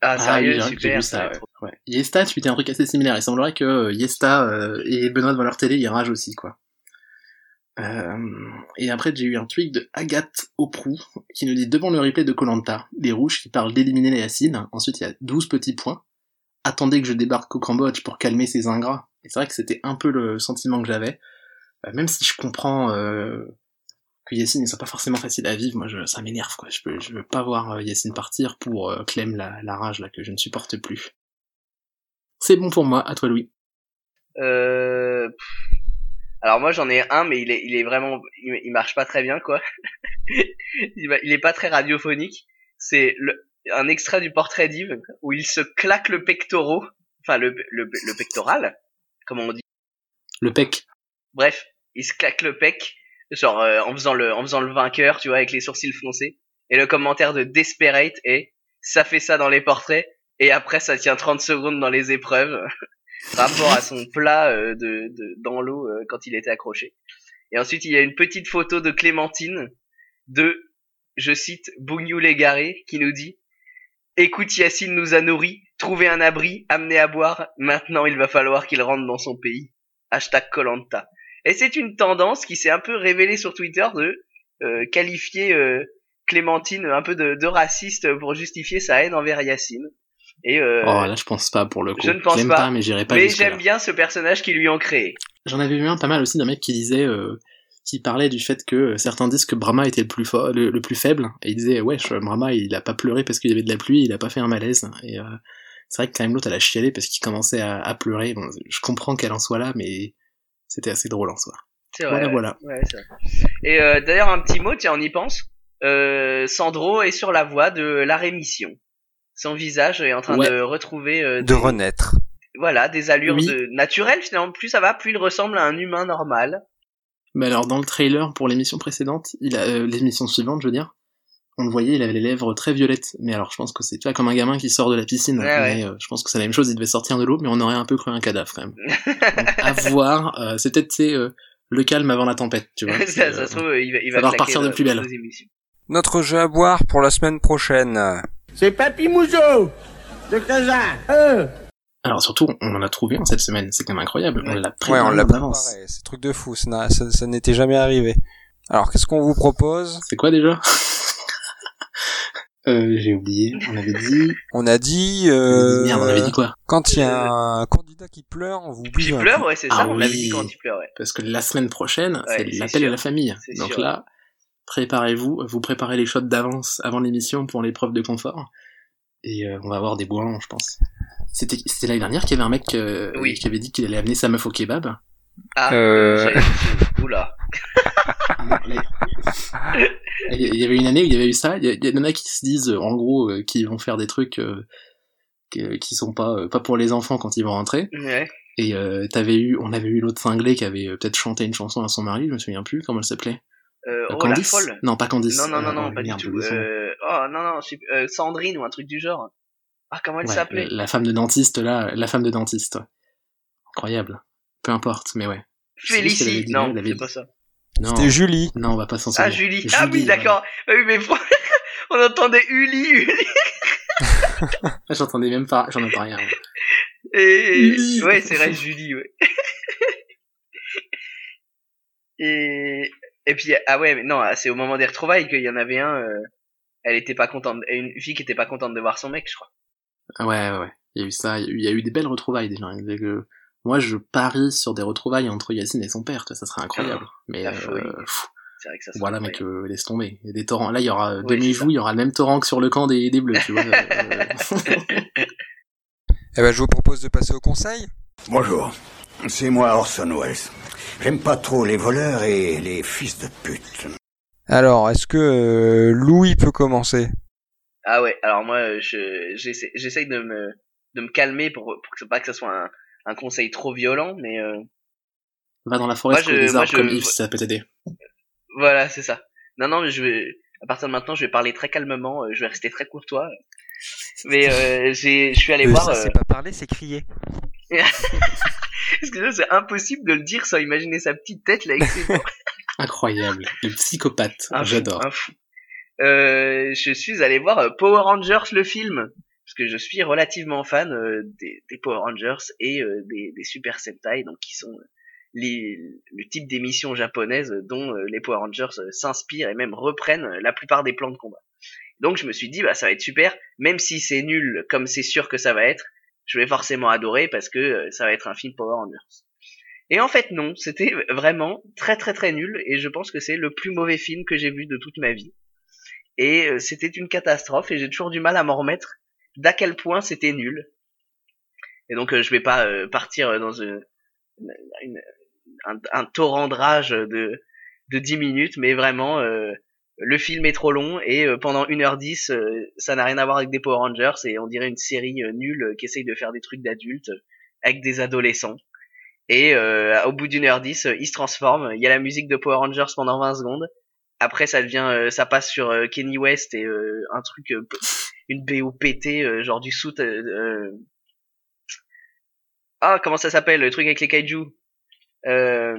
Ah, Ah sérieux, j'ai super. vu ça, ouais. ouais. Yesta tweetait un truc assez similaire. Il semblerait que euh, Yesta euh, et Benoît devant leur télé, ils ragent aussi, quoi. Euh, et après, j'ai eu un tweet de Agathe Oprou qui nous dit devant le replay de Colanta, les rouges qui parlent d'éliminer les Yacine. Ensuite, il y a 12 petits points. Attendez que je débarque au Cambodge pour calmer ces ingrats. Et c'est vrai que c'était un peu le sentiment que j'avais. Euh, même si je comprends euh, que Yacine ne soit pas forcément facile à vivre, moi je, ça m'énerve quoi. Je peux, je veux pas voir euh, Yacine partir pour euh, Clem la, la rage là que je ne supporte plus. C'est bon pour moi, à toi Louis. Euh... Alors moi j'en ai un mais il est il est vraiment il, il marche pas très bien quoi. il, est pas très radiophonique. C'est le- un extrait du portrait d'Yves où il se claque le pectoral, enfin le, le le pectoral, comment on dit. Le pec. Bref, il se claque le pec genre euh, en faisant le en faisant le vainqueur, tu vois avec les sourcils foncés et le commentaire de Desperate est ça fait ça dans les portraits et après ça tient 30 secondes dans les épreuves rapport à son plat euh, de, de dans l'eau euh, quand il était accroché. Et ensuite, il y a une petite photo de Clémentine de, je cite, Bougnou l'égaré qui nous dit Écoute, Yacine nous a nourris, trouvé un abri, amené à boire, maintenant il va falloir qu'il rentre dans son pays. Hashtag Colanta. Et c'est une tendance qui s'est un peu révélée sur Twitter de euh, qualifier euh, Clémentine un peu de, de raciste pour justifier sa haine envers Yacine. Et euh, Oh là je pense pas pour le coup. je ne pense pas. pas, mais j'irai pas mais j'aime bien ce personnage qu'ils lui ont créé. J'en avais vu un pas mal aussi d'un mec qui disait, euh, qui parlait du fait que certains disent que Brahma était le plus fort, le, le plus faible, et il disait wesh, Brahma il a pas pleuré parce qu'il y avait de la pluie, il a pas fait un malaise. Et c'est vrai que quand même l'autre elle a chialé parce qu'il commençait à, à pleurer. Bon, je comprends qu'elle en soit là, mais c'était assez drôle en soi. C'est vrai. Voilà, ouais. voilà. Ouais, c'est vrai. Et euh, d'ailleurs, un petit mot, tiens, on y pense. Euh, Sandro est sur la voie de la rémission. Son visage est en train Ouais. de retrouver euh, De des, renaître. voilà, des allures Oui. de naturelles finalement. Plus ça va, plus il ressemble à un humain normal. Mais alors dans le trailer pour l'émission précédente, il a euh, l'émission suivante, je veux dire, on le voyait, il avait les lèvres très violettes. Mais alors je pense que c'est tu vois comme un gamin qui sort de la piscine. Ouais, mais euh, je pense que c'est la même chose, il devait sortir de l'eau, mais on aurait un peu cru un cadavre quand même. Donc, à voir, euh, c'est peut-être c'est, euh, le calme avant la tempête, tu vois. ça, C'est, ça euh, se trouve, il va, il va va repartir de plus belle. Notre jeu à boire pour la semaine prochaine. C'est Papy Mouzo de Kazan. Euh. Alors surtout, on en a trouvé en cette semaine, c'est quand même incroyable. On l'a pris Ouais, on l'a en avance. préparé. C'est truc de fou. Ça- ça n'était jamais arrivé. Alors, qu'est-ce qu'on vous propose? C'est quoi déjà? Euh, J'ai oublié. On avait dit. On a dit, on avait euh, dit- Merde, on avait dit quoi quand il y a un candidat qui pleure, on vous Qui bouge pleure, ouais, c'est Ah ça. On avait dit quand il pleurait. Parce que la semaine prochaine, Ouais, c'est l'appel à la famille. Donc sûr. là, préparez-vous, vous préparez les shots d'avance avant l'émission pour l'épreuve de confort. Et euh, on va avoir des bois, je pense. C'était c'était l'année dernière qu'il y avait un mec euh, Oui. qui avait dit qu'il allait amener sa meuf au kebab. Ah, Euh. oula. Il y avait une année où il y avait eu ça. Il y en a qui se disent, euh, en gros, euh, qu'ils vont faire des trucs, euh, qui, sont pas pas pour les enfants quand ils vont rentrer. Ouais. Et euh, t'avais eu, on avait eu l'autre cinglé qui avait peut-être chanté une chanson à son mari, je me souviens plus comment elle s'appelait. Euh, oh, la Candice folle. Non, pas Candice. Non, non, non, non, oh, pas du tout. oh, non, non, je sais plus, Sandrine ou un truc du genre. Ah, comment elle Ouais, s'appelait? La femme de dentiste là, la femme de dentiste. Incroyable. Peu importe, mais ouais. Félicie. Non, c'est pas ça. C'était Julie. non, on va pas s'en Ah, souvenir. Julie. Ah oui, Julie, d'accord. Ah oui, mais on entendait Uli, Uli. voilà. J'entendais même pas, j'en entends rien. Et Uli. ouais, c'est vrai, Julie, ouais. et et puis ah ouais, mais non, c'est au moment des retrouvailles qu'il y en avait un. euh, elle était pas contente, une fille qui était pas contente de voir son mec, je crois. Ah ouais, ouais, ouais. Il y a eu ça, il y a eu, il y a eu des belles retrouvailles déjà. Moi, je parie sur des retrouvailles entre Yacine et son père, ça serait incroyable. Mais euh, C'est vrai que ça. serait voilà, mec, euh, laisse tomber. Il y a des torrents. Là, il y aura Oui, demi-joue, il y aura le même torrent que sur le camp des, des bleus, tu vois. euh, Eh ben, je vous propose de passer au conseil. Bonjour, c'est moi Orson Welles. J'aime pas trop les voleurs et les fils de pute. Alors, est-ce que euh, Louis peut commencer? Ah ouais, alors moi, je j'essaie j'essaye de me de me calmer pour pour que pas que ça soit un un conseil trop violent, mais euh, Va dans la forêt, Moi, je- des moi, arbres je- comme Yves, ça peut t'aider. voilà, c'est ça. Non, non, mais je vais à partir de maintenant, je vais parler très calmement, euh, je vais rester très courtois. Mais euh, j'ai je suis allé Euh, voir. ça, euh, c'est pas parler, c'est crier. Parce que là, c'est impossible de le dire sans imaginer sa petite tête là avec ses Incroyable. Le psychopathe. Un fou, J'adore. un fou. Euh, je suis allé voir euh, Power Rangers le film parce que je suis relativement fan euh, des, des Power Rangers et euh, des, des Super Sentai donc qui sont euh, les, le type d'émissions japonaises dont euh, les Power Rangers euh, s'inspirent et même reprennent la plupart des plans de combat. Donc je me suis dit bah ça va être super même si c'est nul comme c'est sûr que ça va être je vais forcément adorer parce que ça va être un film Power Rangers. Et en fait non, c'était vraiment très très très nul et je pense que c'est le plus mauvais film que j'ai vu de toute ma vie. Et c'était une catastrophe et j'ai toujours du mal à m'en remettre d'à quel point c'était nul. Et donc euh, je vais pas euh, partir dans une, une- un, torrent de rage de, de 10 minutes, mais vraiment euh, le film est trop long et euh, pendant 1h10 euh, ça n'a rien à voir avec des Power Rangers et on dirait une série euh, nulle euh, qui essaye de faire des trucs d'adultes euh, avec des adolescents. Et euh, au bout d'une heure dix, euh, il se transforme. Il y a la musique de Power Rangers pendant 20 secondes. Après, ça devient, euh, ça passe sur euh, Kenny West et euh, un truc, euh, une BO pété, euh, genre du soute. euh, euh, Ah, comment ça s'appelle le truc avec les kaiju euh...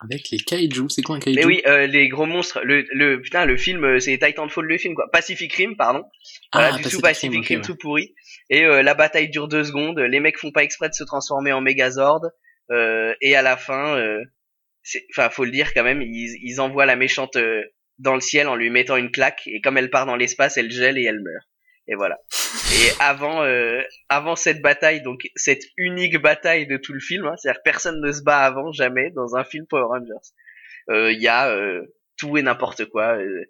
Avec les kaiju, c'est quoi un kaiju? Mais oui, euh, les gros monstres. Le, le putain, le film, c'est Titanfall le film quoi. Pacific Rim, pardon. Voilà, Ah, du Pacific sous Pacific Rim, ouais. tout pourri. Et euh, la bataille dure deux secondes. Les mecs font pas exprès de se transformer en Megazord. Euh, et à la fin, euh, c'est- enfin, faut le dire quand même, ils, ils envoient la méchante euh, dans le ciel en lui mettant une claque. Et comme elle part dans l'espace, elle gèle et elle meurt. Et voilà. Et avant, euh, avant cette bataille, donc cette unique bataille de tout le film, hein, c'est-à-dire personne ne se bat avant, jamais, dans un film Power Rangers. Euh, Il y a euh, tout et n'importe quoi. euh,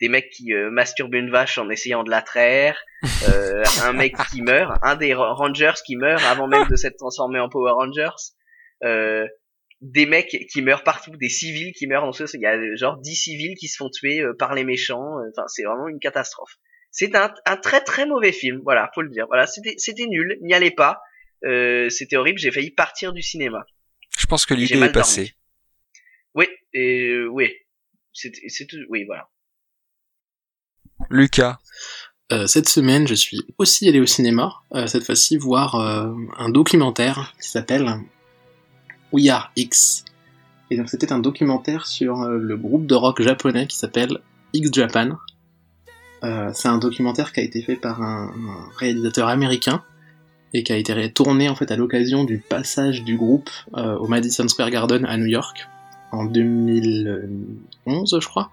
des mecs qui euh, masturbent une vache en essayant de la traire, euh, un mec qui meurt, un des Ra- Rangers qui meurt avant même de s'être transformé en Power Rangers, euh, des mecs qui meurent partout, des civils qui meurent dans ce il y a euh, genre 10 civils qui se font tuer euh, par les méchants, euh, enfin c'est vraiment une catastrophe. C'est un, un très très mauvais film, voilà, faut le dire. Voilà, c'était c'était nul, n'y allez pas. Euh, c'était horrible, j'ai failli partir du cinéma. Je pense que l'idée est passée. Oui, et euh, oui. C'est tout oui, voilà. Lucas. Euh, cette semaine, je suis aussi allé au cinéma, euh, cette fois-ci voir euh, un documentaire qui s'appelle We Are X. Et donc c'était un documentaire sur euh, le groupe de rock japonais qui s'appelle X Japan. Euh, c'est un documentaire qui a été fait par un, réalisateur américain et qui a été tourné en fait à l'occasion du passage du groupe euh, au Madison Square Garden à New York en 2011, je crois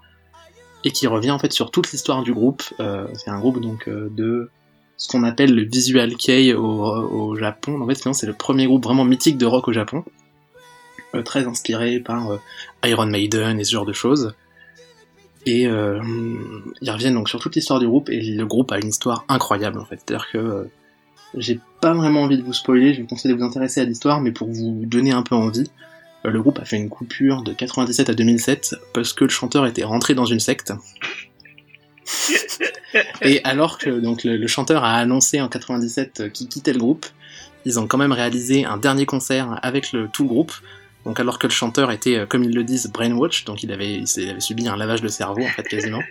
et qui revient en fait sur toute l'histoire du groupe. C'est un groupe donc de ce qu'on appelle le visual kei au, Japon. En fait, finalement, c'est le premier groupe vraiment mythique de rock au Japon, très inspiré par euh, Iron Maiden et ce genre de choses. Et euh, ils reviennent donc sur toute l'histoire du groupe et le groupe a une histoire incroyable en fait. C'est-à-dire que euh, j'ai pas vraiment envie de vous spoiler, je vous conseille de vous intéresser à l'histoire, mais pour vous donner un peu envie, euh, le groupe a fait une coupure de 97 à 2007 parce que le chanteur était rentré dans une secte. Et alors que donc le, le chanteur a annoncé en 97 qu'il quittait le groupe, ils ont quand même réalisé un dernier concert avec le, tout le groupe. Donc alors que le chanteur était, euh, comme ils le disent, brainwatch, donc il avait, subi un lavage de cerveau en fait quasiment.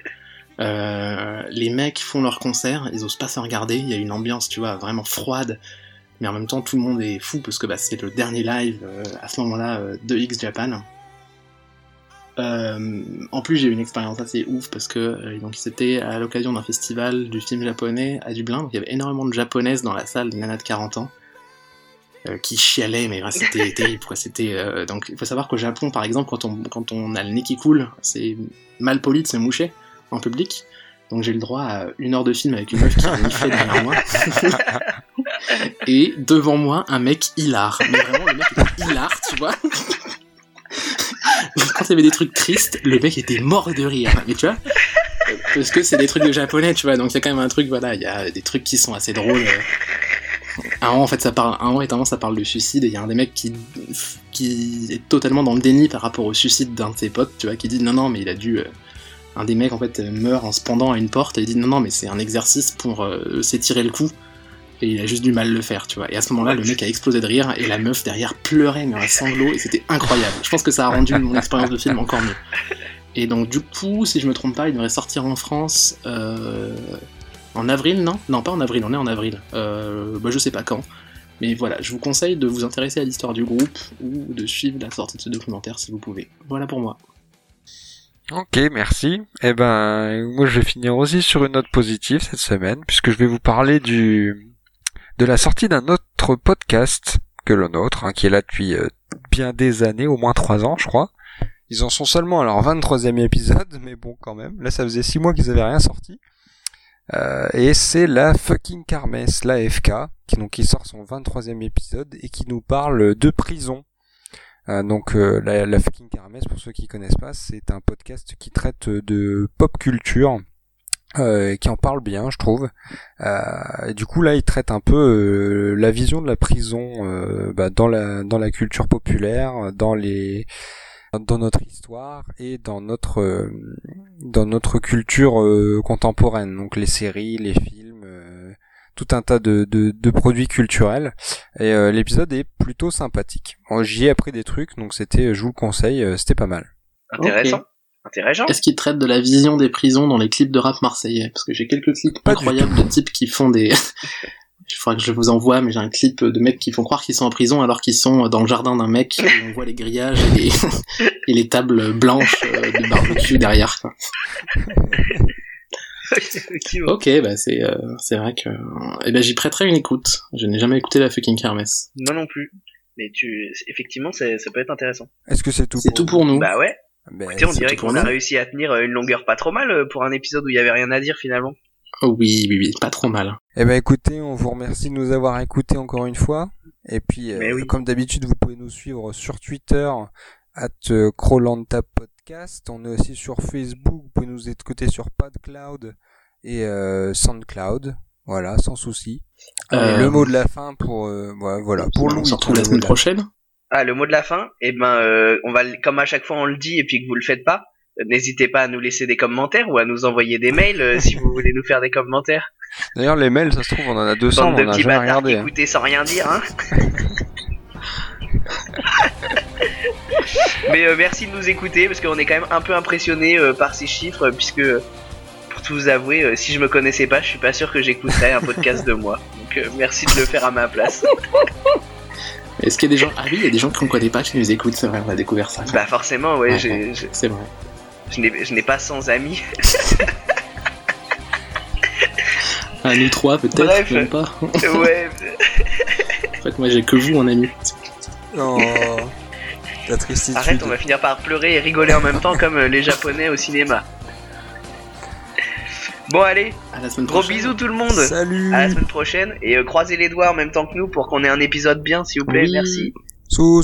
Euh, les mecs font leur concert, ils osent pas se regarder, il y a une ambiance, tu vois, vraiment froide, mais en même temps tout le monde est fou parce que bah, c'est le dernier live euh, à ce moment-là de X Japan. En plus, j'ai eu une expérience assez ouf parce que c'était à l'occasion d'un festival du film japonais à Dublin. Donc il y avait énormément de japonaises dans la salle, des nanas de 40 ans, euh, qui chialaient, mais c'était terrible. Quoi. C'était euh, donc il faut savoir qu'au Japon, par exemple, quand on quand on a le nez qui coule, c'est mal poli de se moucher en public. Donc j'ai le droit à une heure de film avec une meuf qui fait derrière moi. Et devant moi, un mec hilar. Mais vraiment, le mec était hilar, tu vois. Quand il y avait des trucs tristes, le mec était mort de rire. Mais tu vois, parce que c'est des trucs de japonais, tu vois. Donc il y a quand même un truc, voilà, il y a des trucs qui sont assez drôles. Un moment, en fait, ça parle, étonnamment, ça parle de suicide, et il y a un des mecs qui, est totalement dans le déni par rapport au suicide d'un de ses potes, tu vois, qui dit non, non, mais il a dû. euh, un des mecs, en fait, euh, meurt en se pendant à une porte, et il dit non, non, mais c'est un exercice pour euh, s'étirer le cou, et il a juste du mal à le faire, tu vois. Et à ce moment-là, le mec a explosé de rire, et la meuf derrière pleurait, mais un sanglot, et c'était incroyable. Je pense que ça a rendu mon expérience de film encore mieux. Et donc, du coup, si je me trompe pas, il devrait sortir en France euh, en avril, non? Non, pas en avril, on est en avril. Euh, bah, je sais pas quand. Mais voilà, je vous conseille de vous intéresser à l'histoire du groupe ou de suivre la sortie de ce documentaire si vous pouvez. Voilà pour moi. Ok, merci. Eh ben, moi je vais finir aussi sur une note positive cette semaine, puisque je vais vous parler du de la sortie d'un autre podcast que le nôtre, hein, qui est là depuis euh, bien des années, au moins trois ans, je crois. Ils en sont seulement à leur 23e épisode, mais bon, quand même. Là, ça faisait six mois qu'ils avaient rien sorti. Euh, et c'est la fucking Carmesse, la FK, qui, donc, qui sort son 23e épisode et qui nous parle de prison. Euh, donc euh, la, fucking Kermesse, pour ceux qui connaissent pas, c'est un podcast qui traite de pop culture, euh, et qui en parle bien, je trouve. Euh, du coup là, il traite un peu euh, la vision de la prison bah, dans la dans la culture populaire, dans les dans notre histoire et dans notre euh, dans notre culture euh, contemporaine. Donc les séries, les films. euh, tout un tas de, de, de produits culturels et euh, l'épisode est plutôt sympathique. Bon, J'y ai appris des trucs donc c'était, je vous le conseille, euh, c'était pas mal. Intéressant. Ok. Intéressant. Est-ce qu'il traite de la vision des prisons dans les clips de rap marseillais? Parce que j'ai quelques clips Pas incroyables de types qui font des... Il faudra que je vous envoie, mais j'ai un clip de mecs qui font croire qu'ils sont en prison alors qu'ils sont dans le jardin d'un mec et on voit les grillages et les, et les tables blanches euh, de barbecue derrière. Quoi. Ok, bah c'est euh, c'est vrai que eh ben j'y prêterai une écoute. Je n'ai jamais écouté la fucking kermesse. Moi non plus. Mais tu, effectivement, ça peut être intéressant. Est-ce que c'est tout C'est tout pour nous. Bah ouais. Ben, Écoutez, on dirait qu'on a réussi à tenir euh, une longueur pas trop mal euh, pour un épisode où il y avait rien à dire finalement. Oh oui, oui, oui, pas trop mal. Eh ben écoutez, on vous remercie de nous avoir écoutés encore une fois. Et puis, euh, oui. comme d'habitude, vous pouvez nous suivre sur Twitter, at euh, Podcast. On est aussi sur Facebook. Vous pouvez nous écouter sur PodCloud et euh, SoundCloud. Voilà, sans souci. Euh, le mot de la fin pour euh, ouais, voilà pour on Louis. se retrouve la semaine prochaine. Ah, le mot de la fin, eh ben, euh, on va, le- comme à chaque fois on le dit et puis que vous le faites pas, n'hésitez pas à nous laisser des commentaires ou à nous envoyer des mails euh, si vous voulez nous faire des commentaires. D'ailleurs, les mails, ça se trouve, on en a 200, Bande mais de on en a petits jamais regardé. hein. écoutaient sans rien dire, hein. Mais euh, merci de nous écouter parce qu'on est quand même un peu impressionné euh, par ces chiffres euh, puisque pour tout vous avouer, euh, si je me connaissais pas, je suis pas sûr que j'écouterais un podcast de moi. Donc euh, merci de le faire à ma place. Est-ce qu'il y a des gens Ah oui, il y a des gens qu'on connaît pas qui nous écoutent, c'est vrai, on a découvert ça. Bah forcément, ouais, Ouais, j'ai- C'est vrai. Je n'ai pas 100 amis. Ah, nous trois, peut-être, Bref. même pas. ouais, En fait, moi, j'ai que vous en ami. Oh, la tristitude. arrête, on va finir par pleurer et rigoler en même temps comme euh, les japonais au cinéma. Bon allez, À la semaine gros prochaine. bisous tout le monde. Salut. À la semaine prochaine et euh, croisez les doigts en même temps que nous pour qu'on ait un épisode bien s'il vous plaît, Oui. merci. Sous.